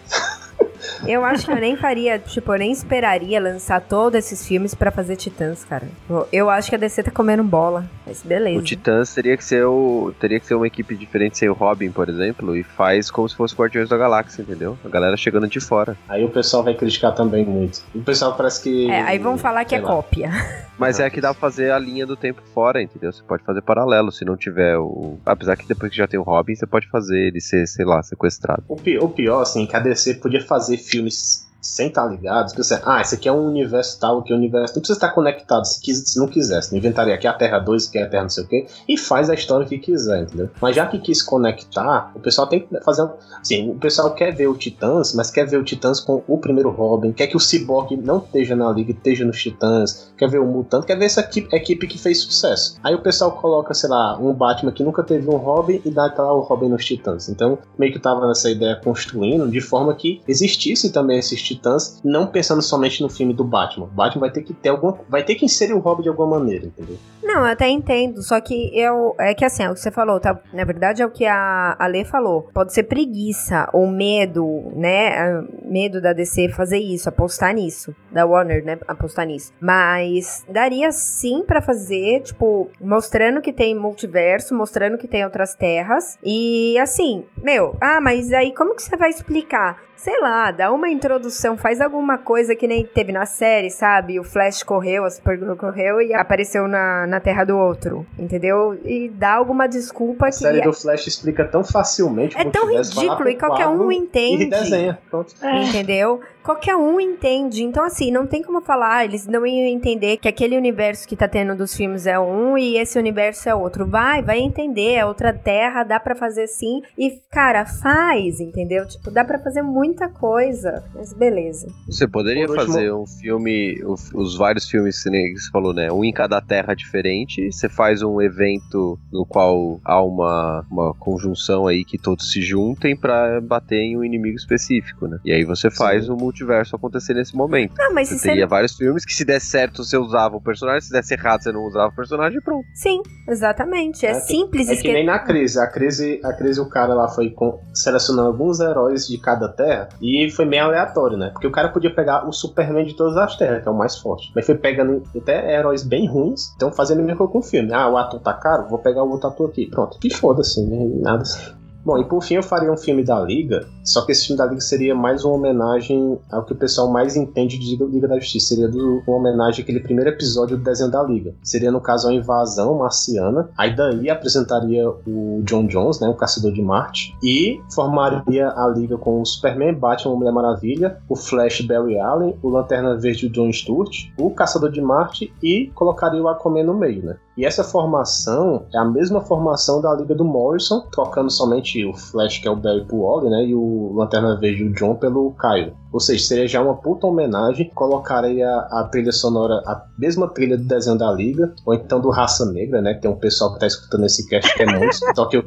Eu acho que eu nem faria, tipo, eu nem esperaria lançar todos esses filmes pra fazer Titãs, cara. Eu- acho que a DC tá comendo bola. Mas beleza. O Titãs teria que ser o. Teria que ser uma equipe diferente sem o Robin, por exemplo, e faz como se fosse Guardiões da Galáxia, entendeu? A galera chegando de fora. Aí o pessoal vai criticar também muito. O pessoal parece que. É, aí vão falar que sei é lá. cópia. Mas é que dá pra fazer a linha do tempo fora, entendeu? Você pode fazer paralelo, se não tiver o. Apesar que depois que já tem o Robin, você pode fazer ele ser, sei lá, sequestrado. O pi- o pior, assim, que a DC podia fazer filmes sem estar ligados, que você, ah, esse aqui é um universo tal, aqui é um universo. Não precisa estar conectado se, quis, se não quisesse. Não inventaria aqui a Terra 2, que é a Terra não sei o quê, e faz a história que quiser, entendeu? Mas já que quis conectar, o pessoal tem que fazer. Assim, o pessoal quer ver o Titãs, mas quer ver o Titãs com o primeiro Robin, quer que o Cyborg não esteja na Liga, esteja nos Titãs, quer ver o Mutante, quer ver essa equipe, equipe que fez sucesso. Aí o pessoal coloca, sei lá, um Batman que nunca teve um Robin e dá lá o Robin nos Titãs. Então, meio que tava nessa ideia construindo de forma que existisse também esses Titãs, não pensando somente no filme do Batman. O Batman vai ter que ter alguma, vai ter que inserir o Robin de alguma maneira, entendeu? Não, eu até entendo, só que eu. É que assim, é o que você falou, tá? Na verdade é o que a, a Lê falou. Pode ser preguiça ou medo, né? ah, medo da DC fazer isso, apostar nisso. Da Warner, né? Apostar nisso. Mas daria sim para fazer, tipo, mostrando que tem multiverso, mostrando que tem outras terras. E assim, meu, ah, mas aí como que você vai explicar? Sei lá, dá uma introdução, faz alguma coisa que nem teve na série, sabe? O Flash correu, a Supergirl correu e apareceu na, na terra do outro, entendeu? E dá alguma desculpa a que... A série do Flash explica tão facilmente. É tão ridículo e qualquer um entende. E desenha, pronto. É. Entendeu? Qualquer um entende. Então, assim, não tem como falar, eles não iam entender que aquele universo que tá tendo dos filmes é um e esse universo é outro. Vai, vai entender, é outra terra, dá para fazer sim. E, cara, faz, entendeu? Tipo, dá para fazer muita coisa, mas beleza. Você poderia Por fazer último... um filme, os vários filmes que você falou, né? Um em cada terra diferente. Você faz um evento no qual há uma, uma conjunção aí que todos se juntem para bater em um inimigo específico, né? E aí você faz o um multiverso acontecer nesse momento. Ah, mas você teria vários filmes que se desse certo você usava o personagem, se desse errado você não usava o personagem e pronto. Sim, exatamente. É, é simples. É que, é que nem na crise. A crise, a crise o cara lá foi com, selecionando alguns heróis de cada terra. E foi meio aleatório, né? Porque o cara podia pegar o Superman de todas as terras, que é o mais forte. Mas foi pegando até heróis bem ruins, então fazendo coisa com o filme. Ah, o ator tá caro, vou pegar o outro ator aqui. Pronto, que foda-se, né? Nada assim. Bom, e por fim eu faria um filme da Liga, só que esse filme da Liga seria mais uma homenagem ao que o pessoal mais entende de Liga da Justiça. Seria do, uma homenagem àquele primeiro episódio do desenho da Liga. Seria, no caso, a invasão marciana. Aí daí apresentaria o John Jones, né, o Caçador de Marte, e formaria a Liga com o Superman, Batman, Mulher Maravilha, o Flash, Barry Allen, o Lanterna Verde, o John Stewart, o Caçador de Marte e colocaria o Aquaman no meio, né? E essa formação é a mesma formação da Liga do Morrison, trocando somente o Flash, que é o Barry pro Wally, né? E o Lanterna Verde, o John, pelo Caio. Ou seja, seria já uma puta homenagem. Colocaria a, a trilha sonora, a mesma trilha do desenho da Liga, ou então do Raça Negra, né? Tem um pessoal que tá escutando esse cast que é muito. só que o,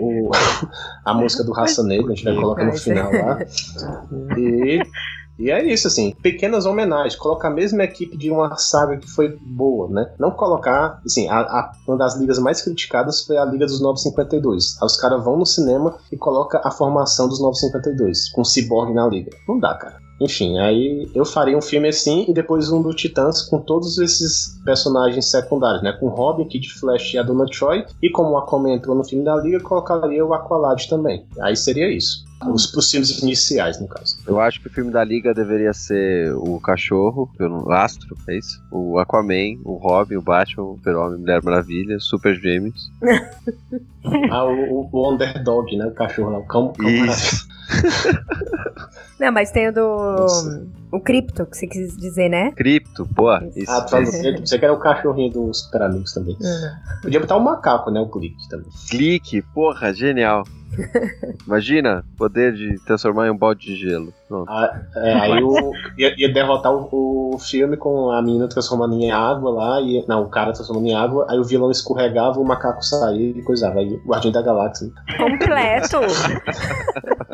o, a música do Raça Negra, a gente vai colocar no final lá. E e é isso, assim, pequenas homenagens, colocar a mesma equipe de uma saga que foi boa, né? Não colocar, assim, a, a, uma das ligas mais criticadas foi a Liga dos 952. Aí os caras vão no cinema e coloca a formação dos 952, com o Cyborg na liga. Não dá, cara. Enfim, aí eu faria um filme assim e depois um do Titãs com todos esses personagens secundários, né? Com Robin, Kid Flash e a Dona Troy. E como o Aquaman entrou no filme da Liga, colocaria o Aqualad também. Aí seria isso. Os possíveis iniciais, no caso. Eu acho que o filme da Liga deveria ser o Cachorro, o Astro, é isso? O Aquaman, o Robin, o Batman, o Super-Homem, Mulher Maravilha, Super Gêmeos. ah, o, o, Underdog, né? O cachorro lá, o cão. cão isso. Não, mas tem o do. O Cripto, que você quis dizer, né? Cripto, pô. Isso. Ah, tu falou Cripto. Você quer o cachorrinho dos Super Amigos também. Uhum. Podia botar o um macaco, né? O Clique também. Clique, porra, genial. Imagina, poder de transformar em um balde de gelo. Ah, é, aí o, ia, ia, derrotar o, o, filme com a menina transformando em água lá, e, não, o cara transformando em água, aí o vilão escorregava, o macaco saía e coisava. Aí Guardião da Galáxia. Completo!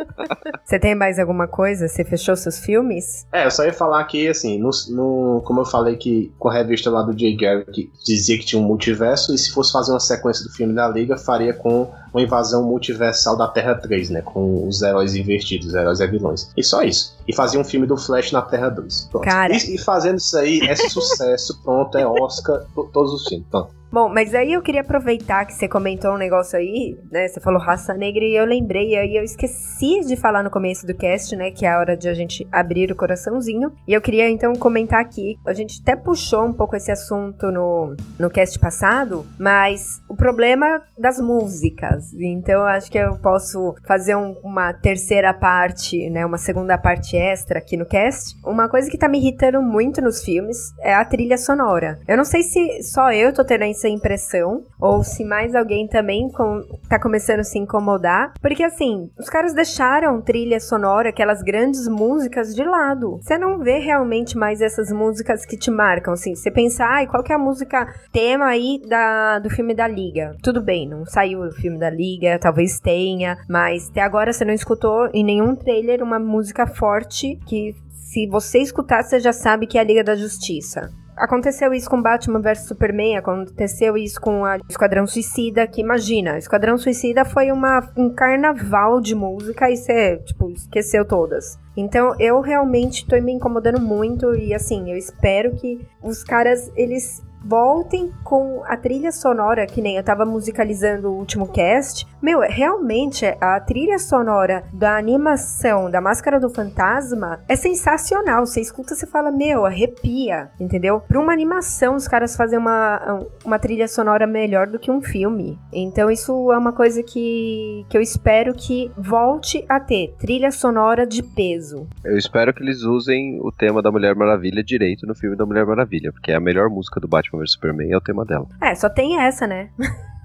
Você tem mais alguma coisa? Você fechou seus filmes? É, eu só ia falar que, assim, no, no, como eu falei que com a revista lá do Jay Garrick dizia que tinha um multiverso, e se fosse fazer uma sequência do filme da Liga, faria com uma invasão multiversal da Terra 3, né? Com os heróis invertidos, os heróis e vilões. E só isso. E fazia um filme do Flash na Terra 2. Pronto. Cara. E, e fazendo isso aí é sucesso, pronto, é Oscar, todos os filmes. Pronto. Bom, mas aí eu queria aproveitar que você comentou um negócio aí, né? Você falou raça negra e eu lembrei, e aí eu esqueci de falar no começo do cast, né? Que é a hora de a gente abrir o coraçãozinho. E eu queria então comentar aqui. A gente até puxou um pouco esse assunto no, no cast passado, mas o problema das músicas. Então eu acho que eu posso fazer um, uma terceira parte, né? Uma segunda parte extra aqui no cast. Uma coisa que tá me irritando muito nos filmes é a trilha sonora. Eu não sei se só eu tô tendo essa essa impressão, ou se mais alguém também com, tá começando a se incomodar, porque assim, os caras deixaram trilha sonora, aquelas grandes músicas de lado. Você não vê realmente mais essas músicas que te marcam, assim, você pensar, ai, qual que é a música tema aí da, do filme da Liga? Tudo bem, não saiu o filme da Liga, talvez tenha, mas até agora você não escutou em nenhum trailer uma música forte que se você escutar, você já sabe que é a Liga da Justiça. Aconteceu isso com Batman vs Superman, aconteceu isso com a Esquadrão Suicida, que imagina, Esquadrão Suicida foi uma, um carnaval de música e você, tipo, esqueceu todas. Então eu realmente tô me incomodando muito e assim, eu espero que os caras eles voltem com a trilha sonora, que nem eu tava musicalizando o último cast. Meu, realmente a trilha sonora da animação da Máscara do Fantasma é sensacional. Você escuta, você fala, meu, arrepia, entendeu? Pra uma animação, os caras fazem uma, uma trilha sonora melhor do que um filme. Então isso é uma coisa que, que eu espero que volte a ter trilha sonora de peso. Eu espero que eles usem o tema da Mulher Maravilha direito no filme da Mulher Maravilha, porque é a melhor música do Batman vs Superman é o tema dela. É, só tem essa, né?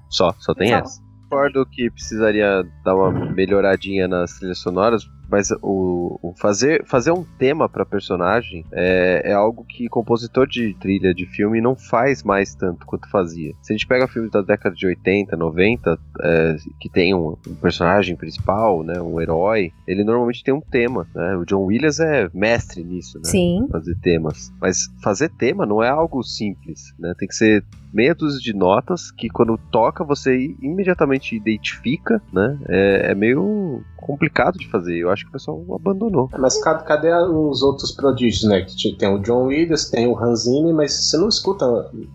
Só, só tem Só. essa. Concordo que precisaria dar uma melhoradinha nas trilhas sonoras, mas o, o fazer, fazer um tema para personagem é, é algo que compositor de trilha de filme não faz mais tanto quanto fazia. Se a gente pega filmes da década de 80, 90, é, que tem um, um personagem principal, né, um herói, ele normalmente tem um tema. Né? O John Williams é mestre nisso, né? Sim. fazer temas. Mas fazer tema não é algo simples, né? Tem que ser meia dúzia de notas que quando toca você imediatamente identifica, né? É, é meio complicado de fazer. Eu acho que o pessoal abandonou. Mas cadê, os outros prodígios, né? Que tem o John Williams, tem o Hans Zimmer, mas você não escuta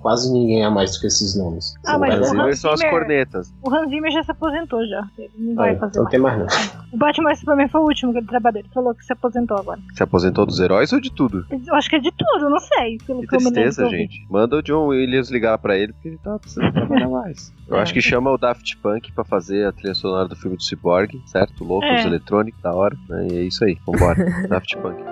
quase ninguém a mais do que esses nomes. Ah, mas dizer- Zimmer Hans são as cornetas. O Hans Zimmer já se aposentou já. Ele não vai Ah, fazer então mais. tem mais não. O Batman Superman foi o último que ele trabalhou. Ele falou que se aposentou agora. Se aposentou dos heróis ou de tudo? Eu acho que é de tudo, não sei. Pelo Que tristeza, gente. Manda o John Williams ligar pra ele porque ele tá precisando trabalhar mais. Eu É. acho que chama o Daft Punk pra fazer a trilha sonora do filme do Cyborg, certo? Loucos, É. eletrônicos, da hora. Né? E é isso aí. Vambora. Daft Punk.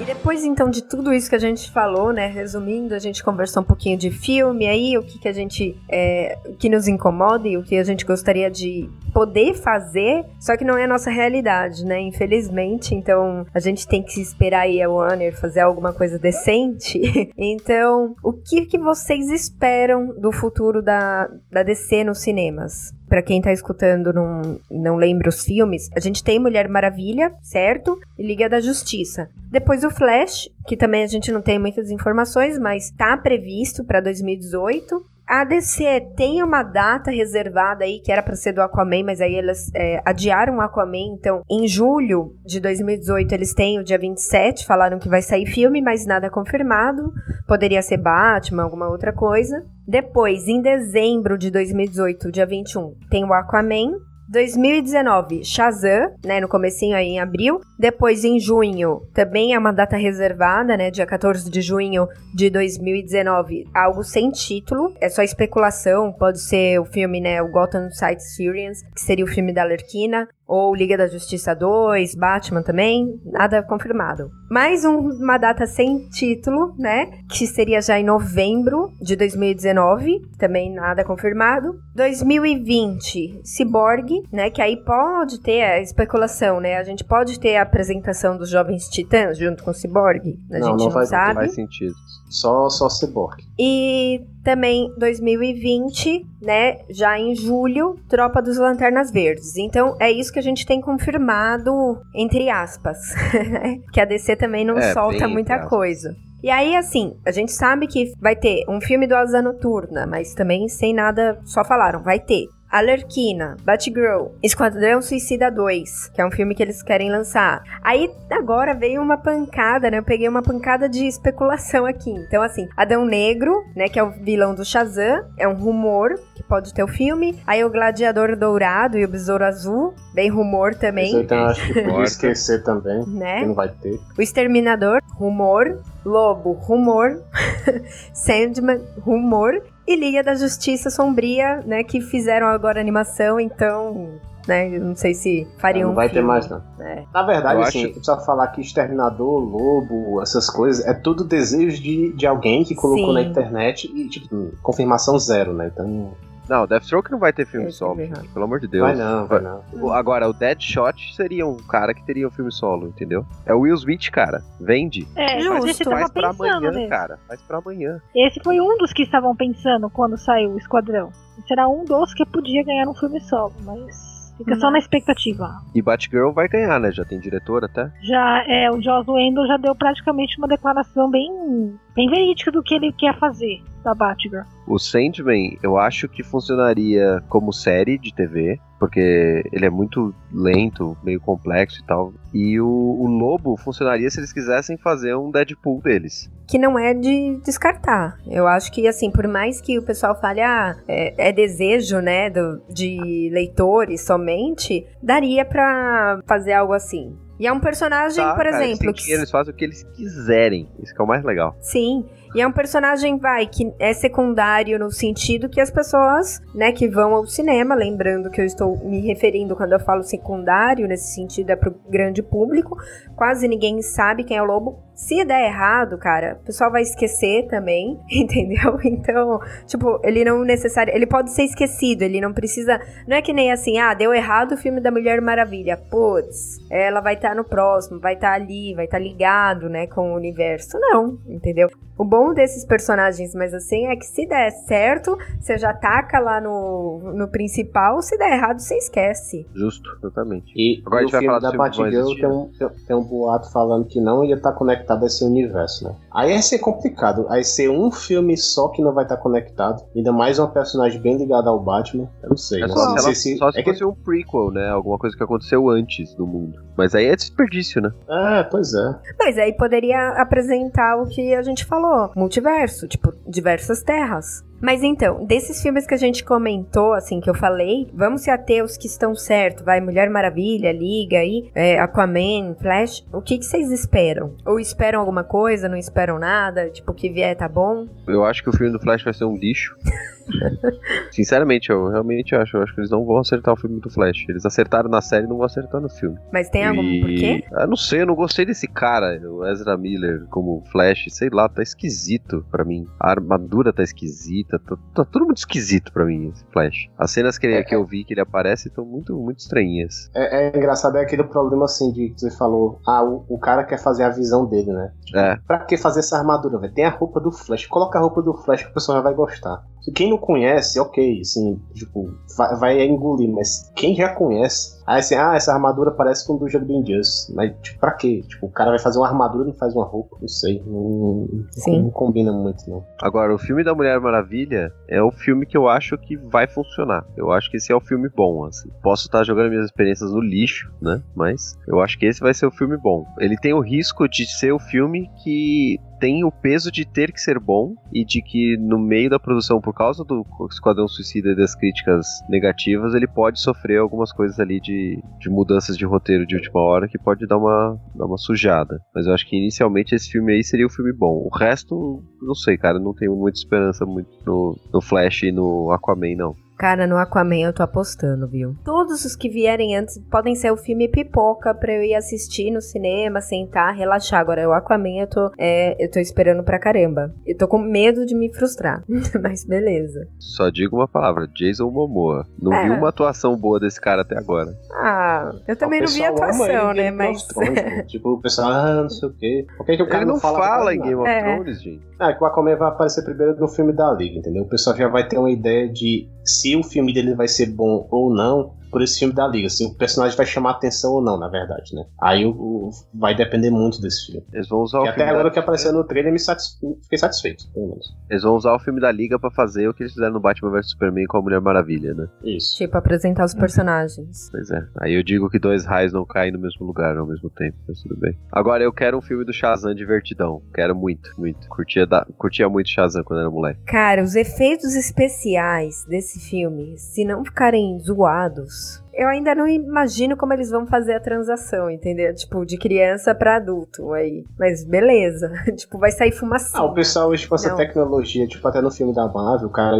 E depois, então, de tudo isso que a gente falou, né? Resumindo, a gente conversou um pouquinho de filme aí, o que, que a gente. É, que nos incomoda e o que a gente gostaria de poder fazer, só que não é a nossa realidade, né? Infelizmente. Então, a gente tem que esperar aí a Warner fazer alguma coisa decente. então, o que, que vocês esperam do futuro da, da DC nos cinemas? Pra quem tá escutando não, não lembra os filmes, a gente tem Mulher Maravilha, certo? E Liga da Justiça. Depois o Flash, que também a gente não tem muitas informações, mas tá previsto pra 2018. A DC tem uma data reservada aí, que era pra ser do Aquaman, mas aí elas é, adiaram o Aquaman. Então, em julho de 2018, eles têm o dia 27, falaram que vai sair filme, mas nada confirmado. Poderia ser Batman, alguma outra coisa. Depois, em dezembro de 2018, dia 21, tem o Aquaman. 2019, Shazam, né, no comecinho aí em abril. Depois em junho, também é uma data reservada, né, dia 14 de junho de 2019, algo sem título, é só especulação, pode ser o filme, né, o Gotham Side Sirians, que seria o filme da Lerquina, ou Liga da Justiça 2, Batman também, nada confirmado. Mais um- uma data sem título, né? Que seria já em novembro de 2019, também nada confirmado. 2020, Cyborg, né? Que aí pode ter a especulação, né? A gente pode ter a apresentação dos Jovens Titãs junto com o Cyborg, a Não, gente não não, não sabe. Faz sentido. Só, só Cyborg. E também 2020, né? Já em julho, Tropa dos Lanternas Verdes. Então é isso que a gente tem confirmado, entre aspas. né? que a DC também não É, solta bem muita coisa. E aí, assim, a gente sabe que vai ter um filme do Asa Noturna, mas também sem nada, só falaram, vai ter. Alerquina, Batgirl, Esquadrão Suicida 2, que é um filme que eles querem lançar. Aí agora veio uma pancada, né? Eu peguei uma pancada de especulação aqui. Então, assim, Adão Negro, né? Que é o vilão do Shazam, é um rumor que pode ter o filme. Aí o Gladiador Dourado e o Besouro Azul, bem rumor Isso também, eu então, acho que podia Importa. esquecer também, que né? não vai ter. O Exterminador, rumor. Lobo, rumor. Sandman, rumor. E Liga da Justiça Sombria, né? Que fizeram agora a animação, então. Né, não sei se fariam não vai um ter mais, não. É. Na verdade, assim, acho- precisa falar que Exterminador, Lobo, essas coisas, é tudo desejo de, de alguém que colocou Sim. na internet e, tipo, confirmação zero, né? Então, Não, Deathstroke não vai ter filme solo, gente, pelo amor de Deus. vai não, vai não. O- Agora, o Deadshot seria um cara que teria um filme solo, entendeu? É o Will Smith, cara. Vende. É, Justo. mas esse tava Faz pra pensando amanhã, nesse. cara. Faz pra amanhã. Esse foi um dos que estavam pensando quando saiu o Esquadrão. Será um dos que podia ganhar um filme solo, mas Fica só na expectativa. E Batgirl vai ganhar, né? Já tem diretor até. Já é, o Joss Wendell já deu praticamente uma declaração bem, bem verídica do que ele quer fazer da Batgirl. O Sandman, eu acho que funcionaria como série de TV, porque ele é muito lento, meio complexo e tal. E o, o Lobo funcionaria se eles quisessem fazer um Deadpool deles. Que não é de descartar. Eu acho que, assim, por mais que o pessoal fale, ah, é, é desejo, né, do, de leitores somente, daria pra fazer algo assim. E é um personagem, Tá, por cara, exemplo, que eles fazem o que eles quiserem. Isso que é o mais legal. Sim. E é um personagem, vai, que é secundário no sentido que as pessoas, né, que vão ao cinema, lembrando que eu estou me referindo quando eu falo secundário, nesse sentido é pro grande público, quase ninguém sabe quem é o lobo. Se der errado, cara, o pessoal vai esquecer também, entendeu? Então, tipo, ele não necessário, ele pode ser esquecido, ele não precisa, não é que nem assim, ah, deu errado o filme da Mulher Maravilha, putz, ela vai estar no próximo, vai estar ali, vai estar ligado, né, com o universo. Não, entendeu? O bom desses personagens, mas assim, é que se der certo, você já taca lá no, no principal, se der errado, você esquece. Justo, exatamente. E Agora a gente vai filme falar da Batgirl tem um, tem, tem um boato falando que não ia estar conectado a esse universo, né? Aí ia ser complicado. Aí ser um filme só que não vai estar conectado. Ainda mais uma personagem bem ligada ao Batman. Eu não sei. É né? só, Não sei ela- se- só se é que- fosse um prequel, né? Alguma coisa que aconteceu antes do mundo. Mas aí é desperdício, né? É, pois é. Mas aí poderia apresentar o que a gente falou, multiverso, tipo, diversas terras. Mas então, desses filmes que a gente comentou, assim, que eu falei, vamos se ater os que estão certo, vai, Mulher Maravilha, Liga aí, é, Aquaman, Flash, o que, que vocês esperam? Ou esperam alguma coisa, não esperam nada, tipo, o que vier tá bom? Eu acho que o filme do Flash vai ser um lixo. Sinceramente, eu realmente acho. Eu acho que eles não vão acertar o filme do Flash. Eles acertaram na série e não vão acertar no filme. Mas tem algum E- porquê? Ah, não sei, eu não gostei desse cara, o Ezra Miller, como Flash, sei lá, tá esquisito pra mim. A armadura tá esquisita, tá, tá tudo muito esquisito pra mim, esse Flash. As cenas que, ele- É, que eu vi que ele aparece estão muito, muito estranhas. É, é engraçado, é aquele problema assim de que você falou. Ah, o, o cara quer fazer a visão dele, né? É, Pra que fazer essa armadura, velho? Tem a roupa do Flash. Coloca a roupa do Flash que o pessoal já vai gostar. Quem não conhece, ok, assim, tipo, vai, vai engolir, mas quem já conhece, aí assim, ah, essa armadura parece com do jogo do Injustice. Mas, tipo, pra quê? Tipo, o cara vai fazer uma armadura e não faz uma roupa, não sei. Não, Sim. não combina muito, não. Agora, o filme da Mulher Maravilha é o filme que eu acho que vai funcionar. Eu acho que esse é o filme bom, assim. Posso estar jogando minhas experiências no lixo, né? Mas eu acho que esse vai ser o filme bom. Ele tem o risco de ser o filme que tem o peso de ter que ser bom e de que no meio da produção, por causa do Esquadrão Suicida e das críticas negativas, ele pode sofrer algumas coisas ali de, de mudanças de roteiro de última hora que pode dar uma, dar uma sujada. Mas eu acho que inicialmente esse filme aí seria o filme bom. O resto, não sei, cara, não tenho muita esperança muito no, no Flash e no Aquaman, não. Cara, no Aquaman eu tô apostando, viu? Todos os que vierem antes podem ser o filme pipoca pra eu ir assistir no cinema, sentar, relaxar. Agora, o Aquaman eu tô, é, eu tô esperando pra caramba. Eu tô com medo de me frustrar. Mas beleza. Só digo uma palavra, Jason Momoa. Não É. vi uma atuação boa desse cara até agora. Ah, eu também não vi atuação, né? Mas. of Thrones, tipo, o pessoal, ah, não sei o quê. Por que, que o cara Ele não fala, fala em nada? Game of É. Thrones, gente. Ah, que o Aquaman vai aparecer primeiro no filme da Liga, entendeu? O pessoal já vai ter uma ideia de se o filme dele vai ser bom ou não por esse filme da Liga. Se o personagem vai chamar atenção ou não, na verdade, né? Aí o, o- vai depender muito desse filme. Eles vão usar o E até filme agora da... o que apareceu no trailer me satis... fiquei satisfeito, pelo menos. Eles vão usar o filme da Liga pra fazer o que eles fizeram no Batman vs Superman com a Mulher Maravilha, né? Isso. Tipo, apresentar os personagens. Pois é. Aí eu digo que dois raios não caem no mesmo lugar ao mesmo tempo, mas tudo bem. Agora eu quero um filme do Shazam divertidão. Quero muito, muito. Curtia, da... Curtia muito Shazam quando era moleque. Cara, os efeitos especiais desse filme, se não ficarem zoados, eu ainda não imagino como eles vão fazer a transação, entendeu? Tipo, de criança pra adulto aí. Mas beleza. tipo, vai sair fumacinha. Ah, o pessoal com essa Não. tecnologia, tipo, até no filme da Marvel, o cara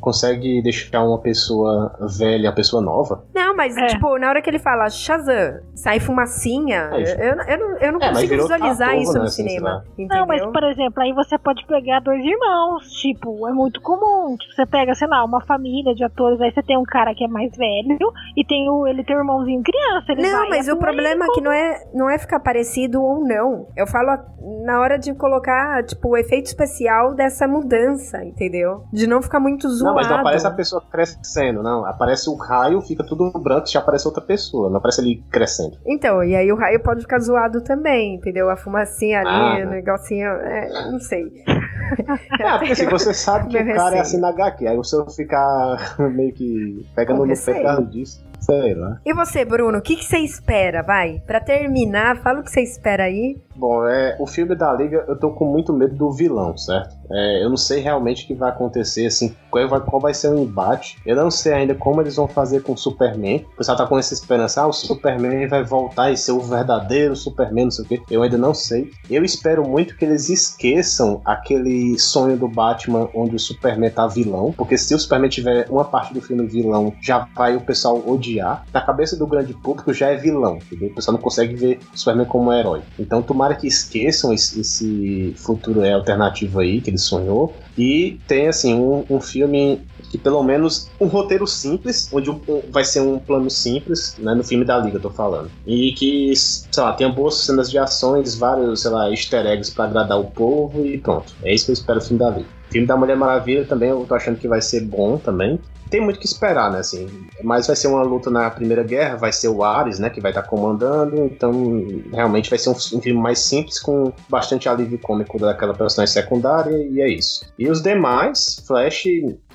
consegue deixar uma pessoa velha, uma pessoa nova. Não, mas, É. tipo, na hora que ele fala Shazam, sai fumacinha, É eu, eu, eu não, eu não É, consigo visualizar isso né, no assim, cinema. Entendeu? Não, mas por exemplo, aí você pode pegar dois irmãos, tipo, é muito comum. Tipo, você pega, sei lá, uma família de atores, aí você tem um cara que é mais velho e tem o, ele tem um irmãozinho criança. Ele Não, vai mas o atuar problema é que não é, não é ficar parecido ou não. Eu falo na hora de colocar, tipo, o efeito especial dessa mudança, entendeu? De não ficar muito zoado. Não, mas não aparece a pessoa crescendo, não. Aparece o raio, fica tudo branco já aparece outra pessoa, não aparece ele crescendo. Então, e aí o raio pode ficar zoado também, entendeu? A fumacinha ali, Ah, o né. negocinho, é, não sei. É, porque assim, você sabe que Meu o cara é receio. assim na HQ, aí você ficar meio que pegando no pé disso. Sei lá. E você, Bruno, o que, que você espera? Vai, pra terminar, fala o que você espera aí. Bom, é, o filme da Liga, eu tô com muito medo do vilão, certo? É, eu não sei realmente o que vai acontecer, assim, qual vai, qual vai ser o embate. Eu não sei ainda como eles vão fazer com o Superman. O pessoal tá com essa esperança, ah, o Superman vai voltar e ser o verdadeiro Superman, não sei o quê. Eu ainda não sei. Eu espero muito que eles esqueçam aquele sonho do Batman onde o Superman tá vilão, porque se o Superman tiver uma parte do filme vilão, já vai o pessoal odiar. Na cabeça do grande público já é vilão, entendeu? O pessoal não consegue ver o Superman como um herói. Então tomara que esqueçam esse, esse futuro é, alternativo aí que ele sonhou e tem assim um, um filme que pelo menos um roteiro simples, onde um- um- vai ser um plano simples, né, no filme da Liga eu tô falando. E que, sei lá, tenha boas cenas de ações, vários, sei lá, easter eggs pra agradar o povo e pronto. É isso que eu espero do filme da Liga. Filme da Mulher Maravilha também eu tô achando que vai ser bom também. Tem muito que esperar, né, assim. Mas vai ser uma luta na Primeira Guerra, vai ser o Ares, né, que vai estar comandando, então realmente vai ser um, um filme mais simples, com bastante alívio cômico daquela personagem secundária, e é isso. E os demais, Flash,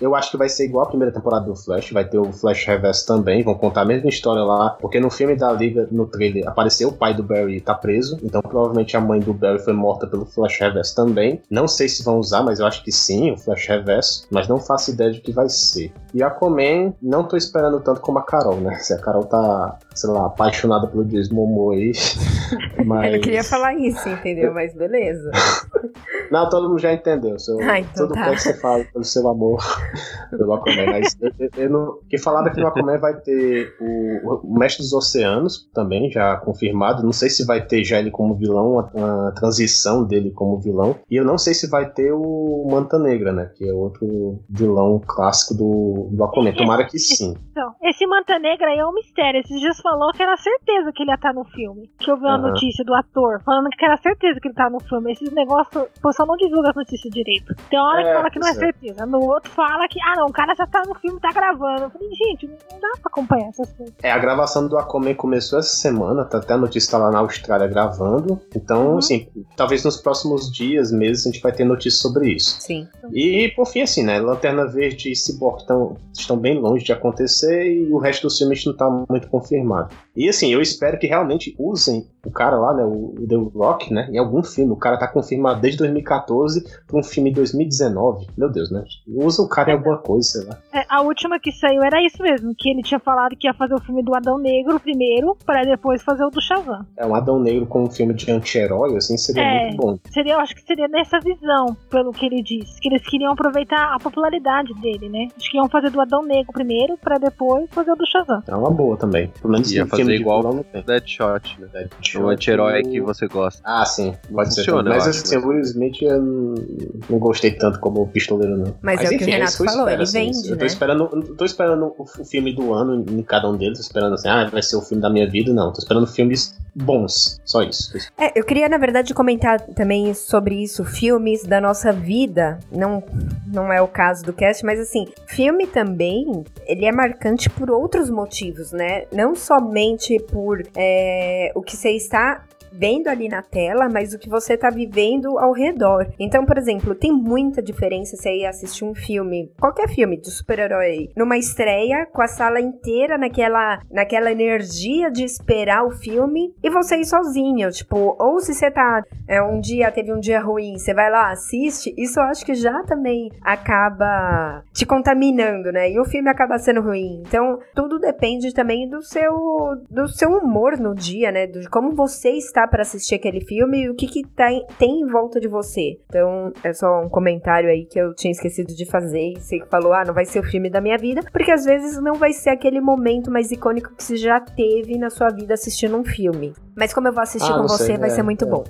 eu acho que vai ser igual a primeira temporada do Flash, vai ter o Flash Reverso também, vão contar a mesma história lá, porque no filme da Liga, no trailer, apareceu o pai do Barry tá preso, então provavelmente a mãe do Barry foi morta pelo Flash Reverso também. Não sei se vão usar, mas eu acho que sim, o Flash Reverso, mas não faço ideia de que vai ser. E Aquaman, não tô esperando tanto como a Carol, né? Se a Carol tá, sei lá, apaixonada pelo Jason Momoa aí. Mas... Eu queria falar isso, entendeu? Mas beleza. Não, todo mundo já entendeu. Seu, Ah, então tudo tá. que você fala pelo seu amor pelo Aquaman. Mas eu, eu- eu não. Que falaram que no Aquaman vai ter o, o Mestre dos Oceanos também, já confirmado. Não sei se vai ter já ele como vilão, uma, uma transição dele como vilão. E eu não sei se vai ter o Manta Negra, né? Que é outro vilão clássico do, do Aquaman. Tomara que sim. Então, esse Manta Negra aí é um mistério. Esses dias falou que era certeza que ele ia estar no filme. Que eu vi uma Aham. notícia do ator falando que era certeza que ele tá no filme. Esses negócios, o pessoal não divulga as notícias direito. Tem uma hora que É, fala que não é é. certeza. No outro fala que, ah não, o cara já tá no filme, tá gravando. Eu falei, gente, não dá pra acompanhar essas coisas. É, a gravação do Aquaman começou essa semana, tá até a notícia tá lá na Austrália gravando. Então, Uhum. assim, talvez nos próximos dias, meses, a gente vai ter notícia sobre isso. Sim. E por fim, assim, né? Lanterna Verde e Cyborg estão bem longe de acontecer e o resto dos filmes não tá muito confirmado. E assim, eu espero que realmente usem o cara lá, né? O, o The Rock, né? Em algum filme. O cara tá confirmado desde 2014 pra um filme em 2019. Meu Deus, né? Usa o cara em alguma coisa, sei lá. É, a última que saiu era isso mesmo, que ele tinha falado que ia fazer o filme do Adão Negro primeiro, pra depois fazer o do Shazam. É um Adão Negro com um filme de anti-herói, assim, seria É. muito bom. Seria, eu acho que seria nessa visão, pelo que ele disse. Que eles queriam aproveitar a popularidade dele, né? Acho que iam fazer do Adão Negro primeiro, pra depois fazer o do Shazam. É uma boa também. Pelo menos Ia no fazer igual- vilão não tem. Deadshot, né? Deadshot, O anti-herói o- que você gosta. Ah, sim, pode ser. Funciona, também. Mas acho, assim, mas- o Will Smith eu não, gostei tanto como o pistoleiro, não. Mas é o que o é Renato isso que eu falou, ele assim, vende, Eu tô né? esperando, tô esperando o, o filme do ano em cada um deles, tô esperando assim, ah, vai ser o filme da minha vida, não. Tô esperando filmes bons, só isso. É, eu queria, na verdade, comentar também sobre isso, filmes da nossa vida. Não, não é o caso do cast, mas assim, filme também, ele é marcante por outros motivos, né? Não somente por é, o que você está vendo ali na tela, mas o que você tá vivendo ao redor. Então, por exemplo, tem muita diferença você ir assistir um filme, qualquer filme de super-herói, numa estreia com a sala inteira naquela, naquela energia de esperar o filme e você ir sozinho, tipo, ou se você tá é, um dia teve um dia ruim, você vai lá, assiste, isso eu acho que já também acaba te contaminando, né? E o filme acaba sendo ruim. Então, tudo depende também do seu do seu humor no dia, né? De como você está para assistir aquele filme e o que, que tá em- tem em volta de você. Então, é só um comentário aí que eu tinha esquecido de fazer. E você que falou, ah, não vai ser o filme da minha vida, porque às vezes não vai ser aquele momento mais icônico que você já teve na sua vida assistindo um filme. Mas como eu vou assistir Ah, com você, sei, vai é, ser muito é. bom.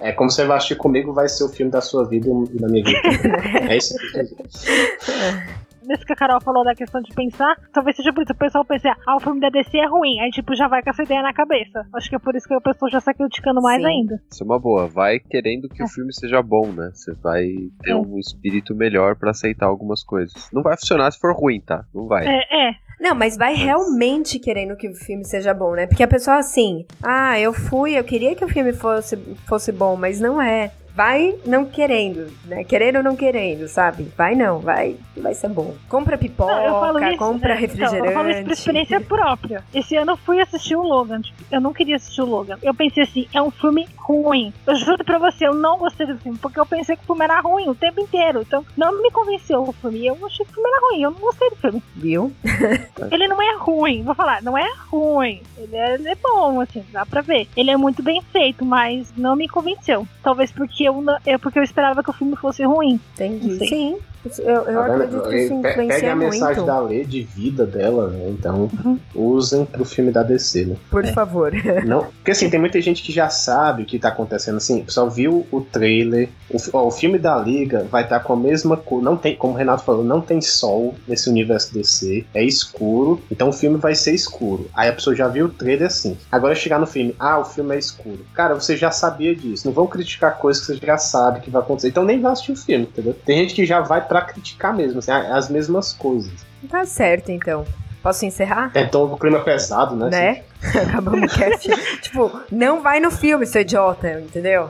É como você vai assistir comigo, vai ser o filme da sua vida e da minha vida. é isso que eu dizer. Nesse que a Carol falou da questão de pensar, talvez seja por isso que o pessoal pense, ah, o filme da DC é ruim. Aí, tipo, já vai com essa ideia na cabeça. Acho que é por isso que o pessoal já está criticando mais Sim. ainda. Isso é uma boa. Vai querendo que É. o filme seja bom, né? Você vai ter É. um espírito melhor pra aceitar algumas coisas. Não vai funcionar se for ruim, tá? Não vai. É, é. Não, mas vai realmente querendo que o filme seja bom, né? Porque a pessoa assim, ah, eu fui, eu queria que o filme fosse, fosse bom, mas não é vai não querendo, né? Querendo ou não querendo, sabe? Vai não, vai, vai ser bom. Compra pipoca, não, isso, compra né? refrigerante. Então, eu falo isso por experiência própria. Esse ano eu fui assistir o Logan. Eu não queria assistir o Logan. Eu pensei assim, é um filme ruim. Eu juro pra você, eu não gostei do filme, porque eu pensei que o filme era ruim o tempo inteiro. Então, não me convenceu o filme. Eu achei que o filme era ruim. Eu não gostei do filme. Viu? ele não é ruim. Vou falar, não é ruim. Ele é, ele é bom, assim, dá pra ver. Ele é muito bem feito, mas não me convenceu. Talvez porque eu, é porque eu esperava que o filme fosse ruim. Entendi. Sim. Eu, eu tá acredito que isso influencia Pega a mensagem da lei de vida dela, né? Então, uhum. usem pro filme da DC, né? Por é. favor. Não, porque assim, tem muita gente que já sabe o que tá acontecendo. Assim, só viu o trailer. O, ó, o filme da Liga vai estar tá com a mesma cor. Não tem, como o Renato falou, não tem sol nesse universo DC. É escuro. Então o filme vai ser escuro. Aí a pessoa já viu o trailer assim. Agora chegar no filme, ah, o filme é escuro. Cara, você já sabia disso. Não vão criticar coisas que você já sabe que vai acontecer. Então nem vai assistir o filme, entendeu? Tem gente que já vai pra criticar mesmo, assim, as mesmas coisas. Tá certo, então. Posso encerrar? É, então o clima pesado, né? Né? Assim. Acabamos o cast. tipo, não vai no filme, seu idiota, entendeu?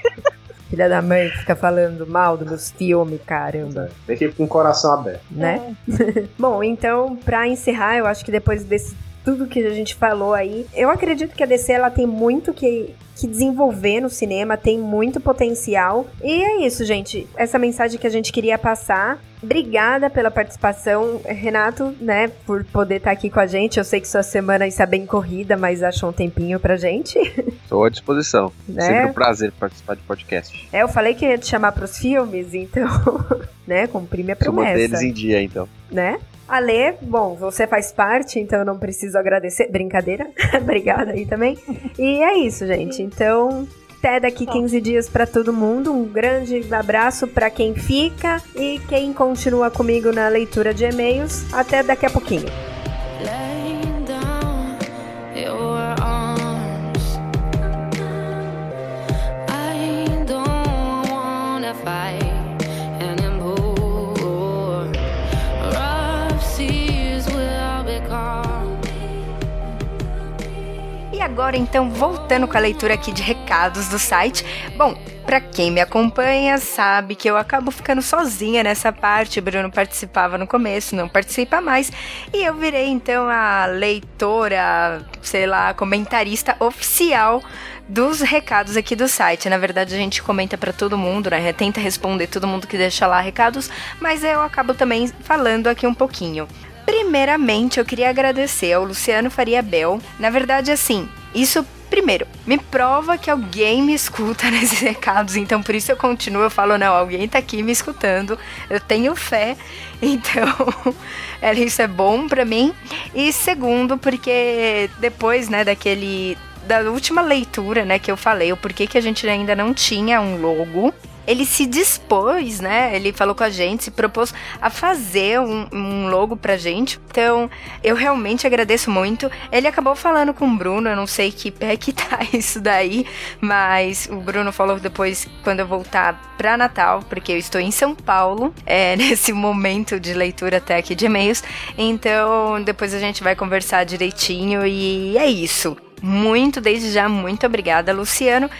Filha da mãe que fica falando mal dos meus filmes, caramba. Tem que ir com o coração aberto. Né? É. Bom, então, pra encerrar, eu acho que depois desse tudo que a gente falou aí. Eu acredito que a DC ela tem muito que, que desenvolver no cinema, tem muito potencial. E é isso, gente. Essa mensagem que a gente queria passar. Obrigada pela participação, Renato, né, por poder estar aqui com a gente. Eu sei que sua semana está bem corrida, mas achou um tempinho pra gente. Estou à disposição. Né? Sempre um prazer participar de podcast. É, eu falei que ia te chamar pros filmes, então, né, cumpri minha promessa. Vou deles em dia, então. Né? Ale, bom, você faz parte, então eu não preciso agradecer. Brincadeira. Obrigada aí também. E é isso, gente. Então, até daqui 15 dias para todo mundo. Um grande abraço para quem fica e quem continua comigo na leitura de e-mails. Até daqui a pouquinho. Agora então voltando com a leitura aqui de recados do site. Bom, para quem me acompanha sabe que eu acabo ficando sozinha nessa parte. O Bruno participava no começo, não participa mais. E eu virei então a leitora, sei lá, comentarista oficial dos recados aqui do site. Na verdade, a gente comenta para todo mundo, né? Tenta responder todo mundo que deixa lá recados, mas eu acabo também falando aqui um pouquinho. Primeiramente, eu queria agradecer ao Luciano Faria Bel. Na verdade, assim, isso, primeiro, me prova que alguém me escuta nesses recados, então por isso eu continuo, eu falo, não, alguém tá aqui me escutando, eu tenho fé, então isso é bom para mim. E segundo, porque depois, né, daquele da última leitura, né, que eu falei, o porquê que a gente ainda não tinha um logo ele se dispôs, né? Ele falou com a gente, se propôs a fazer um, um, logo pra gente. Então, eu realmente agradeço muito. Ele acabou falando com o Bruno, eu não sei que pé que tá isso daí, mas o Bruno falou depois, quando eu voltar pra Natal, porque eu estou em São Paulo, é, nesse momento de leitura até aqui de e-mails. Então, depois a gente vai conversar direitinho e é isso. Muito, desde já, muito obrigada, Luciano.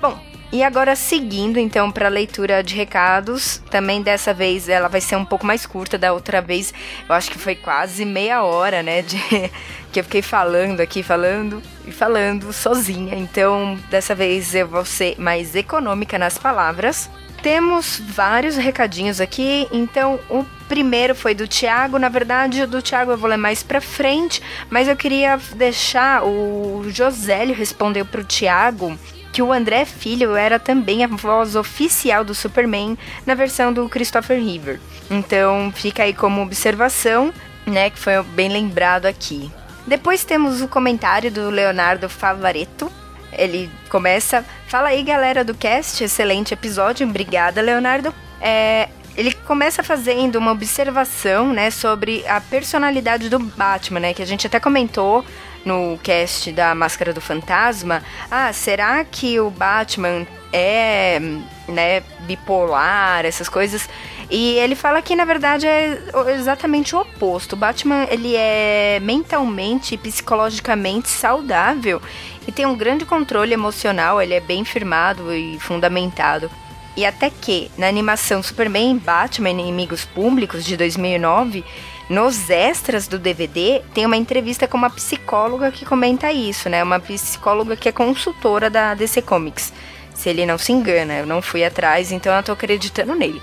Bom, e agora seguindo então para a leitura de recados, também dessa vez ela vai ser um pouco mais curta da outra vez. Eu acho que foi quase meia hora, né, de que eu fiquei falando aqui, falando e falando sozinha. Então, dessa vez eu vou ser mais econômica nas palavras. Temos vários recadinhos aqui, então o primeiro foi do Thiago, na verdade o do Thiago eu vou ler mais pra frente, mas eu queria deixar o Josélio respondeu pro Thiago que o André Filho era também a voz oficial do Superman na versão do Christopher Reeve. Então fica aí como observação, né, que foi bem lembrado aqui. Depois temos o comentário do Leonardo Favareto. Ele começa, fala aí galera do cast, excelente episódio, obrigada Leonardo. É, ele começa fazendo uma observação, né, sobre a personalidade do Batman, né, que a gente até comentou no cast da Máscara do Fantasma, ah, será que o Batman é, né, bipolar, essas coisas? E ele fala que na verdade é exatamente o oposto. O Batman ele é mentalmente e psicologicamente saudável e tem um grande controle emocional, ele é bem firmado e fundamentado. E até que, na animação Superman Batman Inimigos Públicos de 2009, nos extras do DVD, tem uma entrevista com uma psicóloga que comenta isso, né? Uma psicóloga que é consultora da DC Comics. Se ele não se engana, eu não fui atrás, então eu tô acreditando nele.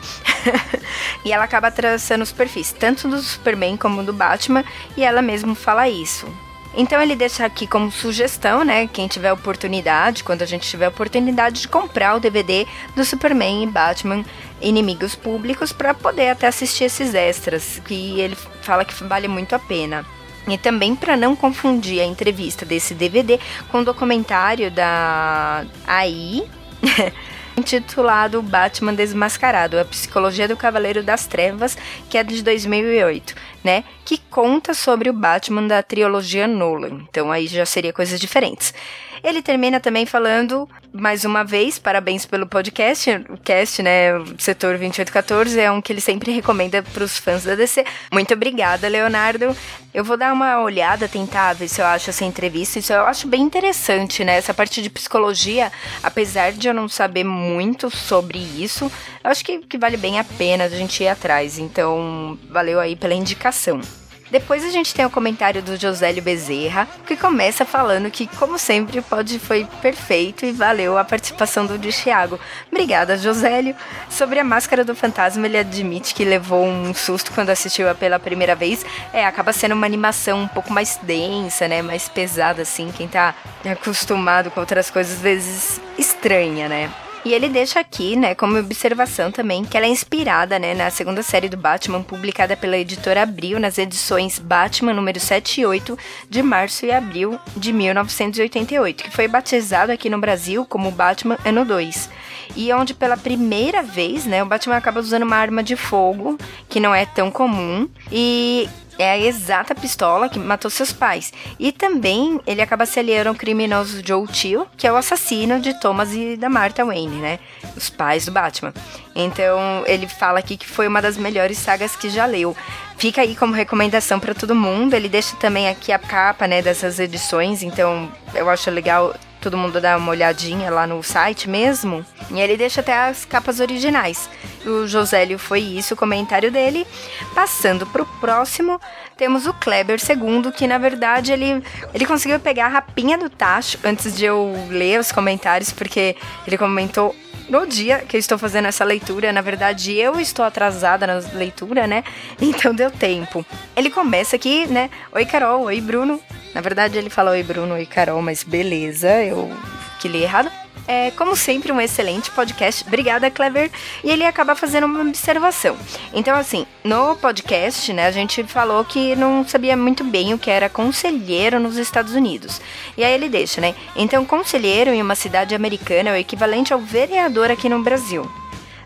e ela acaba traçando os perfis, tanto do Superman como do Batman, e ela mesmo fala isso. Então ele deixa aqui como sugestão, né? Quem tiver oportunidade, quando a gente tiver oportunidade de comprar o DVD do Superman e Batman Inimigos Públicos para poder até assistir esses extras, que ele fala que vale muito a pena. E também para não confundir a entrevista desse DVD com o documentário da AI intitulado Batman Desmascarado, a psicologia do Cavaleiro das Trevas, que é de 2008, né? Que conta sobre o Batman da trilogia Nolan. Então aí já seria coisas diferentes. Ele termina também falando, mais uma vez, parabéns pelo podcast. O cast, né? O setor 2814 é um que ele sempre recomenda para os fãs da DC. Muito obrigada, Leonardo. Eu vou dar uma olhada, tentar ver se eu acho essa entrevista. Isso eu acho bem interessante, né? Essa parte de psicologia, apesar de eu não saber muito sobre isso, eu acho que, que vale bem a pena a gente ir atrás. Então, valeu aí pela indicação. Depois a gente tem o comentário do Josélio Bezerra, que começa falando que, como sempre, o pod foi perfeito e valeu a participação do Thiago. Obrigada, Josélio. Sobre a Máscara do Fantasma, ele admite que levou um susto quando assistiu pela primeira vez. É, acaba sendo uma animação um pouco mais densa, né? Mais pesada, assim. Quem tá acostumado com outras coisas, às vezes estranha, né? E ele deixa aqui, né, como observação também, que ela é inspirada, né, na segunda série do Batman, publicada pela editora Abril nas edições Batman número 7 e 8 de março e abril de 1988, que foi batizado aqui no Brasil como Batman Ano 2 e onde pela primeira vez, né, o Batman acaba usando uma arma de fogo que não é tão comum e é a exata pistola que matou seus pais. E também ele acaba se aliando ao criminoso Joe Chill, que é o assassino de Thomas e da Martha Wayne, né? Os pais do Batman. Então ele fala aqui que foi uma das melhores sagas que já leu. Fica aí como recomendação para todo mundo. Ele deixa também aqui a capa, né, dessas edições. Então eu acho legal todo mundo dar uma olhadinha lá no site mesmo. E ele deixa até as capas originais. O Josélio foi isso, o comentário dele. Passando pro próximo, temos o Kleber II, que na verdade ele, ele conseguiu pegar a rapinha do Tacho antes de eu ler os comentários, porque ele comentou no dia que eu estou fazendo essa leitura. Na verdade, eu estou atrasada na leitura, né? Então deu tempo. Ele começa aqui, né? Oi, Carol. Oi, Bruno. Na verdade, ele fala oi, Bruno. Oi, Carol, mas beleza. Eu que li errado. É, como sempre, um excelente podcast. Obrigada, Clever. E ele acaba fazendo uma observação. Então, assim, no podcast, né, a gente falou que não sabia muito bem o que era conselheiro nos Estados Unidos. E aí ele deixa, né? Então, conselheiro em uma cidade americana é o equivalente ao vereador aqui no Brasil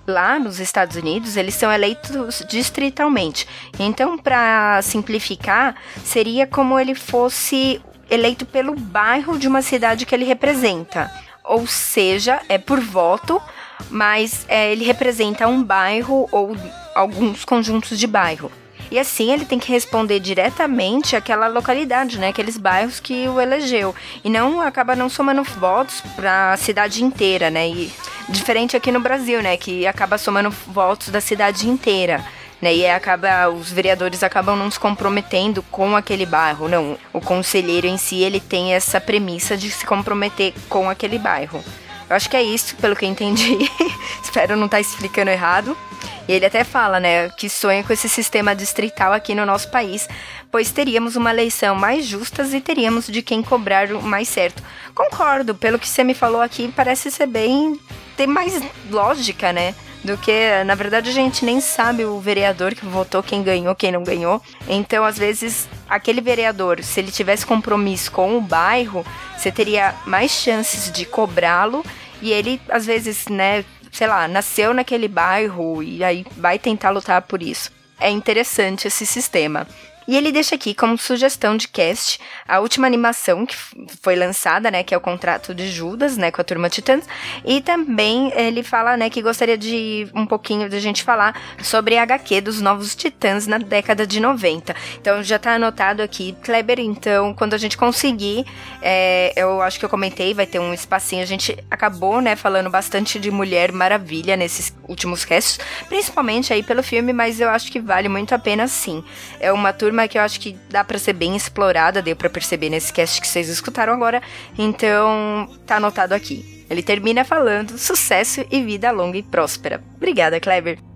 lá nos Estados Unidos, eles são eleitos distritalmente. Então, para simplificar, seria como ele fosse eleito pelo bairro de uma cidade que ele representa ou seja, é por voto, mas é, ele representa um bairro ou alguns conjuntos de bairro. E assim ele tem que responder diretamente àquela localidade, né? Aqueles bairros que o elegeu. E não acaba não somando votos para a cidade inteira, né? E diferente aqui no Brasil, né? Que acaba somando votos da cidade inteira. Né, e acaba os vereadores acabam não se comprometendo com aquele bairro, não. O conselheiro em si ele tem essa premissa de se comprometer com aquele bairro. Eu acho que é isso, pelo que eu entendi. Espero não estar tá explicando errado. E ele até fala, né, que sonha com esse sistema distrital aqui no nosso país, pois teríamos uma eleição mais justa e teríamos de quem cobrar o mais certo. Concordo, pelo que você me falou aqui, parece ser bem. ter mais lógica, né? do que, na verdade, a gente nem sabe o vereador que votou, quem ganhou, quem não ganhou. Então, às vezes, aquele vereador, se ele tivesse compromisso com o bairro, você teria mais chances de cobrá-lo e ele, às vezes, né, sei lá, nasceu naquele bairro e aí vai tentar lutar por isso. É interessante esse sistema. E ele deixa aqui como sugestão de cast a última animação que foi lançada, né, que é o Contrato de Judas, né, com a turma Titãs, e também ele fala, né, que gostaria de um pouquinho de gente falar sobre a HQ dos Novos Titãs na década de 90. Então já tá anotado aqui, Kleber, então, quando a gente conseguir, é, eu acho que eu comentei, vai ter um espacinho, a gente acabou, né, falando bastante de Mulher Maravilha nesses últimos casts, principalmente aí pelo filme, mas eu acho que vale muito a pena sim. É uma turma que eu acho que dá para ser bem explorada, deu para perceber nesse cast que vocês escutaram agora, então tá anotado aqui. Ele termina falando sucesso e vida longa e próspera. Obrigada, Kleber.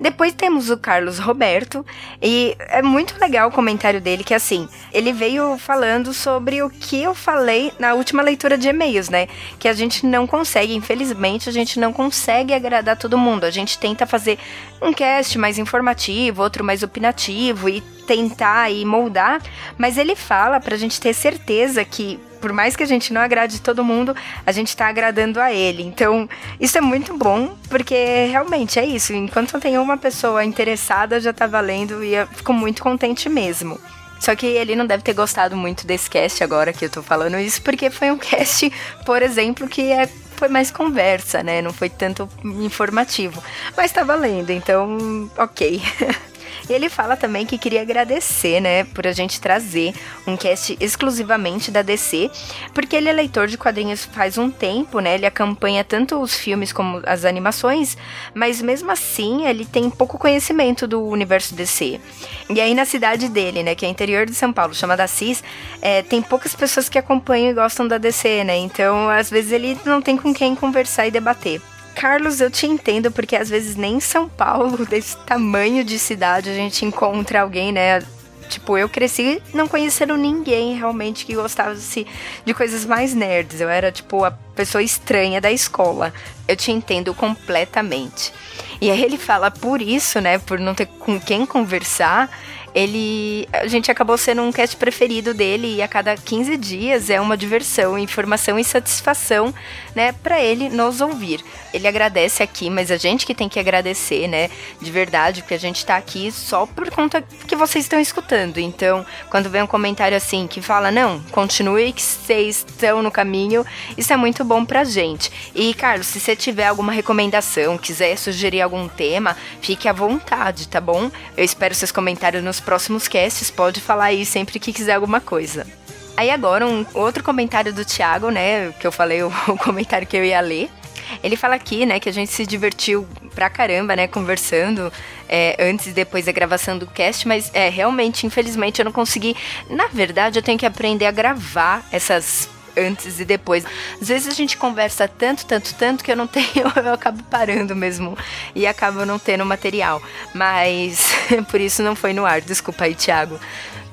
Depois temos o Carlos Roberto, e é muito legal o comentário dele, que assim, ele veio falando sobre o que eu falei na última leitura de e-mails, né? Que a gente não consegue, infelizmente, a gente não consegue agradar todo mundo. A gente tenta fazer um cast mais informativo, outro mais opinativo e tentar e moldar, mas ele fala pra gente ter certeza que por mais que a gente não agrade todo mundo, a gente tá agradando a ele. Então, isso é muito bom, porque realmente é isso. Enquanto tem uma pessoa interessada, já tá valendo e eu fico muito contente mesmo. Só que ele não deve ter gostado muito desse cast agora que eu tô falando isso, porque foi um cast, por exemplo, que é foi mais conversa, né? Não foi tanto informativo. Mas tá valendo, então, ok. E ele fala também que queria agradecer, né, por a gente trazer um cast exclusivamente da DC, porque ele é leitor de quadrinhos faz um tempo, né? Ele acompanha tanto os filmes como as animações, mas mesmo assim ele tem pouco conhecimento do universo DC. E aí na cidade dele, né, que é interior de São Paulo, chamada Assis, é, tem poucas pessoas que acompanham e gostam da DC, né? Então às vezes ele não tem com quem conversar e debater. Carlos, eu te entendo, porque às vezes nem em São Paulo, desse tamanho de cidade, a gente encontra alguém, né? Tipo, eu cresci não conhecendo ninguém realmente que gostava de coisas mais nerds. Eu era, tipo, a pessoa estranha da escola. Eu te entendo completamente. E aí ele fala por isso, né? Por não ter com quem conversar ele a gente acabou sendo um cast preferido dele e a cada 15 dias é uma diversão, informação e satisfação, né, para ele nos ouvir. Ele agradece aqui, mas a gente que tem que agradecer, né, de verdade, porque a gente tá aqui só por conta que vocês estão escutando. Então, quando vem um comentário assim que fala: "Não, continue que vocês estão no caminho", isso é muito bom pra gente. E Carlos, se você tiver alguma recomendação, quiser sugerir algum tema, fique à vontade, tá bom? Eu espero seus comentários nos próximos casts, pode falar aí sempre que quiser alguma coisa. Aí agora um outro comentário do Thiago, né, que eu falei o, o comentário que eu ia ler. Ele fala aqui, né, que a gente se divertiu pra caramba, né, conversando é, antes e depois da gravação do cast, mas é, realmente, infelizmente, eu não consegui. Na verdade, eu tenho que aprender a gravar essas antes e depois. Às vezes a gente conversa tanto, tanto, tanto que eu não tenho, eu acabo parando mesmo e acabo não tendo material. Mas por isso não foi no ar. Desculpa aí, Thiago.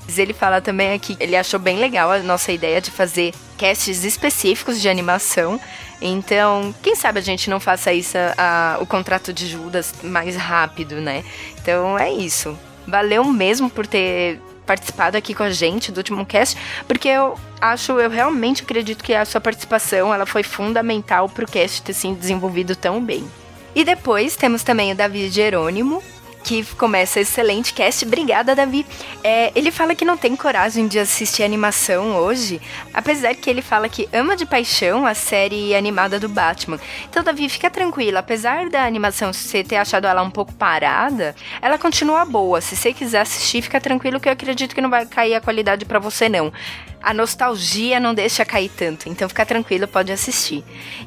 Mas ele fala também aqui ele achou bem legal a nossa ideia de fazer casts específicos de animação. Então, quem sabe a gente não faça isso, a, a, o contrato de Judas mais rápido, né? Então é isso. Valeu mesmo por ter participado aqui com a gente do último cast, porque eu acho, eu realmente acredito que a sua participação ela foi fundamental para o cast ter se desenvolvido tão bem. E depois temos também o Davi Jerônimo, que começa excelente cast. Obrigada, Davi. É, ele fala que não tem coragem de assistir animação hoje, apesar que ele fala que ama de paixão a série animada do Batman. Então, Davi, fica tranquilo. Apesar da animação você ter achado ela um pouco parada, ela continua boa. Se você quiser assistir, fica tranquilo que eu acredito que não vai cair a qualidade para você, não a nostalgia não deixa cair tanto, então fica tranquilo, pode assistir.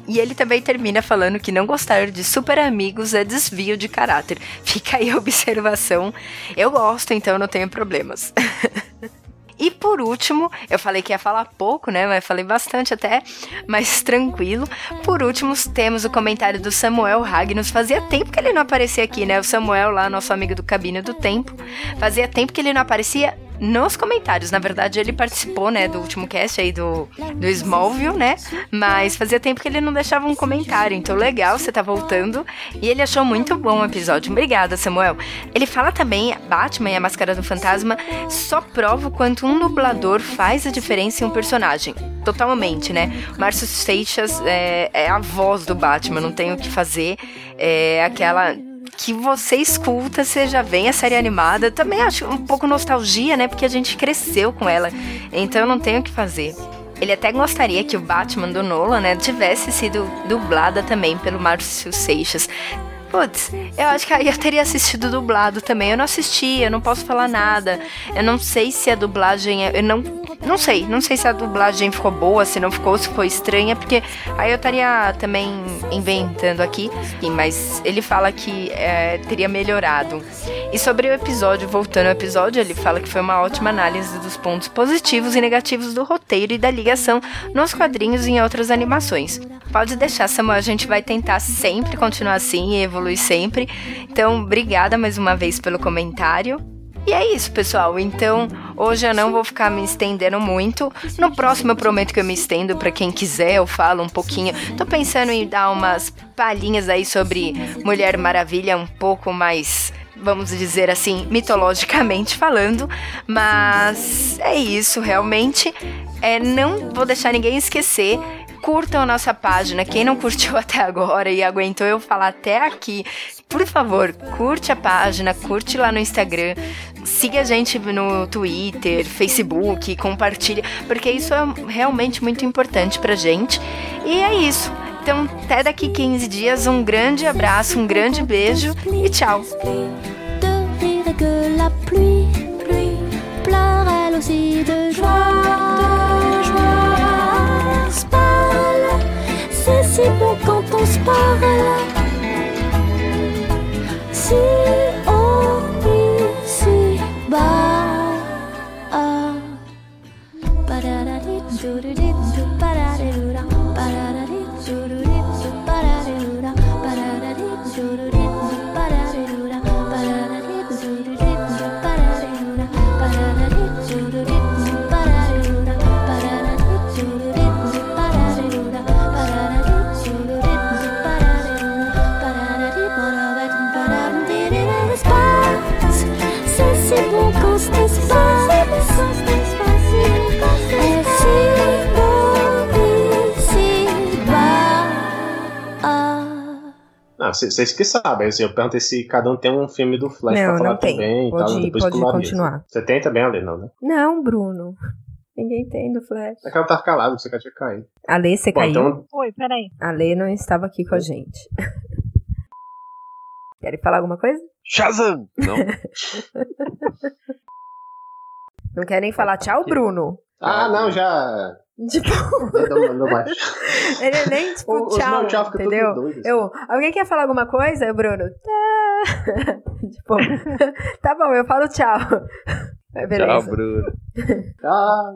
E ele também termina falando que não gostar de super amigos é desvio de caráter. Fica aí a observação. Eu gosto, então não tenho problemas. E por último, eu falei que ia falar pouco, né? Mas falei bastante até, mas tranquilo. Por último, temos o comentário do Samuel Ragnos. Fazia tempo que ele não aparecia aqui, né? O Samuel, lá, nosso amigo do Cabine do Tempo. Fazia tempo que ele não aparecia nos comentários. Na verdade, ele participou, né, do último cast aí do, do Smallville, né? Mas fazia tempo que ele não deixava um comentário. Então, legal, você tá voltando. E ele achou muito bom o episódio. Obrigada, Samuel. Ele fala também, Batman e a Máscara do Fantasma só prova o quanto um dublador faz a diferença em um personagem. Totalmente, né? Márcio Seixas é, é a voz do Batman, não tem o que fazer. É aquela que você escuta, já vem a série animada. Também acho um pouco nostalgia, né? Porque a gente cresceu com ela. Então não tenho o que fazer. Ele até gostaria que o Batman do Nolan, né, tivesse sido dublada também pelo Márcio Seixas. Putz, eu acho que eu teria assistido dublado também. Eu não assisti, eu não posso falar nada. Eu não sei se a dublagem. É, eu não não sei, não sei se a dublagem ficou boa, se não ficou, se foi estranha, porque aí eu estaria também inventando aqui, mas ele fala que é, teria melhorado. E sobre o episódio, voltando ao episódio, ele fala que foi uma ótima análise dos pontos positivos e negativos do roteiro e da ligação nos quadrinhos e em outras animações. Pode deixar, Samuel, a gente vai tentar sempre continuar assim e evoluir sempre. Então, obrigada mais uma vez pelo comentário. E é isso, pessoal. Então, hoje eu não vou ficar me estendendo muito. No próximo eu prometo que eu me estendo para quem quiser, eu falo um pouquinho. Tô pensando em dar umas palhinhas aí sobre Mulher Maravilha um pouco mais vamos dizer assim, mitologicamente falando, mas é isso, realmente. É, não vou deixar ninguém esquecer curtam a nossa página. Quem não curtiu até agora e aguentou eu falar até aqui, por favor, curte a página, curte lá no Instagram, siga a gente no Twitter, Facebook, compartilha, porque isso é realmente muito importante pra gente. E é isso. Então, até daqui 15 dias, um grande abraço, um grande beijo e tchau. C'est bon quand on se parle. Si ici bas. Vocês que sabem. Assim, eu perguntei se cada um tem um filme do Flash não, pra falar não tem. também pode, e tal. Depois pode continuar. Você tem também, Ale, não, né? Não, Bruno. Ninguém tem do Flash. É que ela tava calada, você quer tinha caído. A Lê, você Bom, caiu? então- Oi, peraí. A Lê não estava aqui com a gente. Querem falar alguma coisa? Shazam! Não? Não querem falar tchau, Bruno? Ah, não, já. Tipo, ele nem tipo O- tchau, tchau entendeu? doido, assim. Eu, alguém quer falar alguma coisa? Bruno, tá. tipo, tá bom, eu falo tchau. Mas Beleza. Tchau, Bruno. Ah.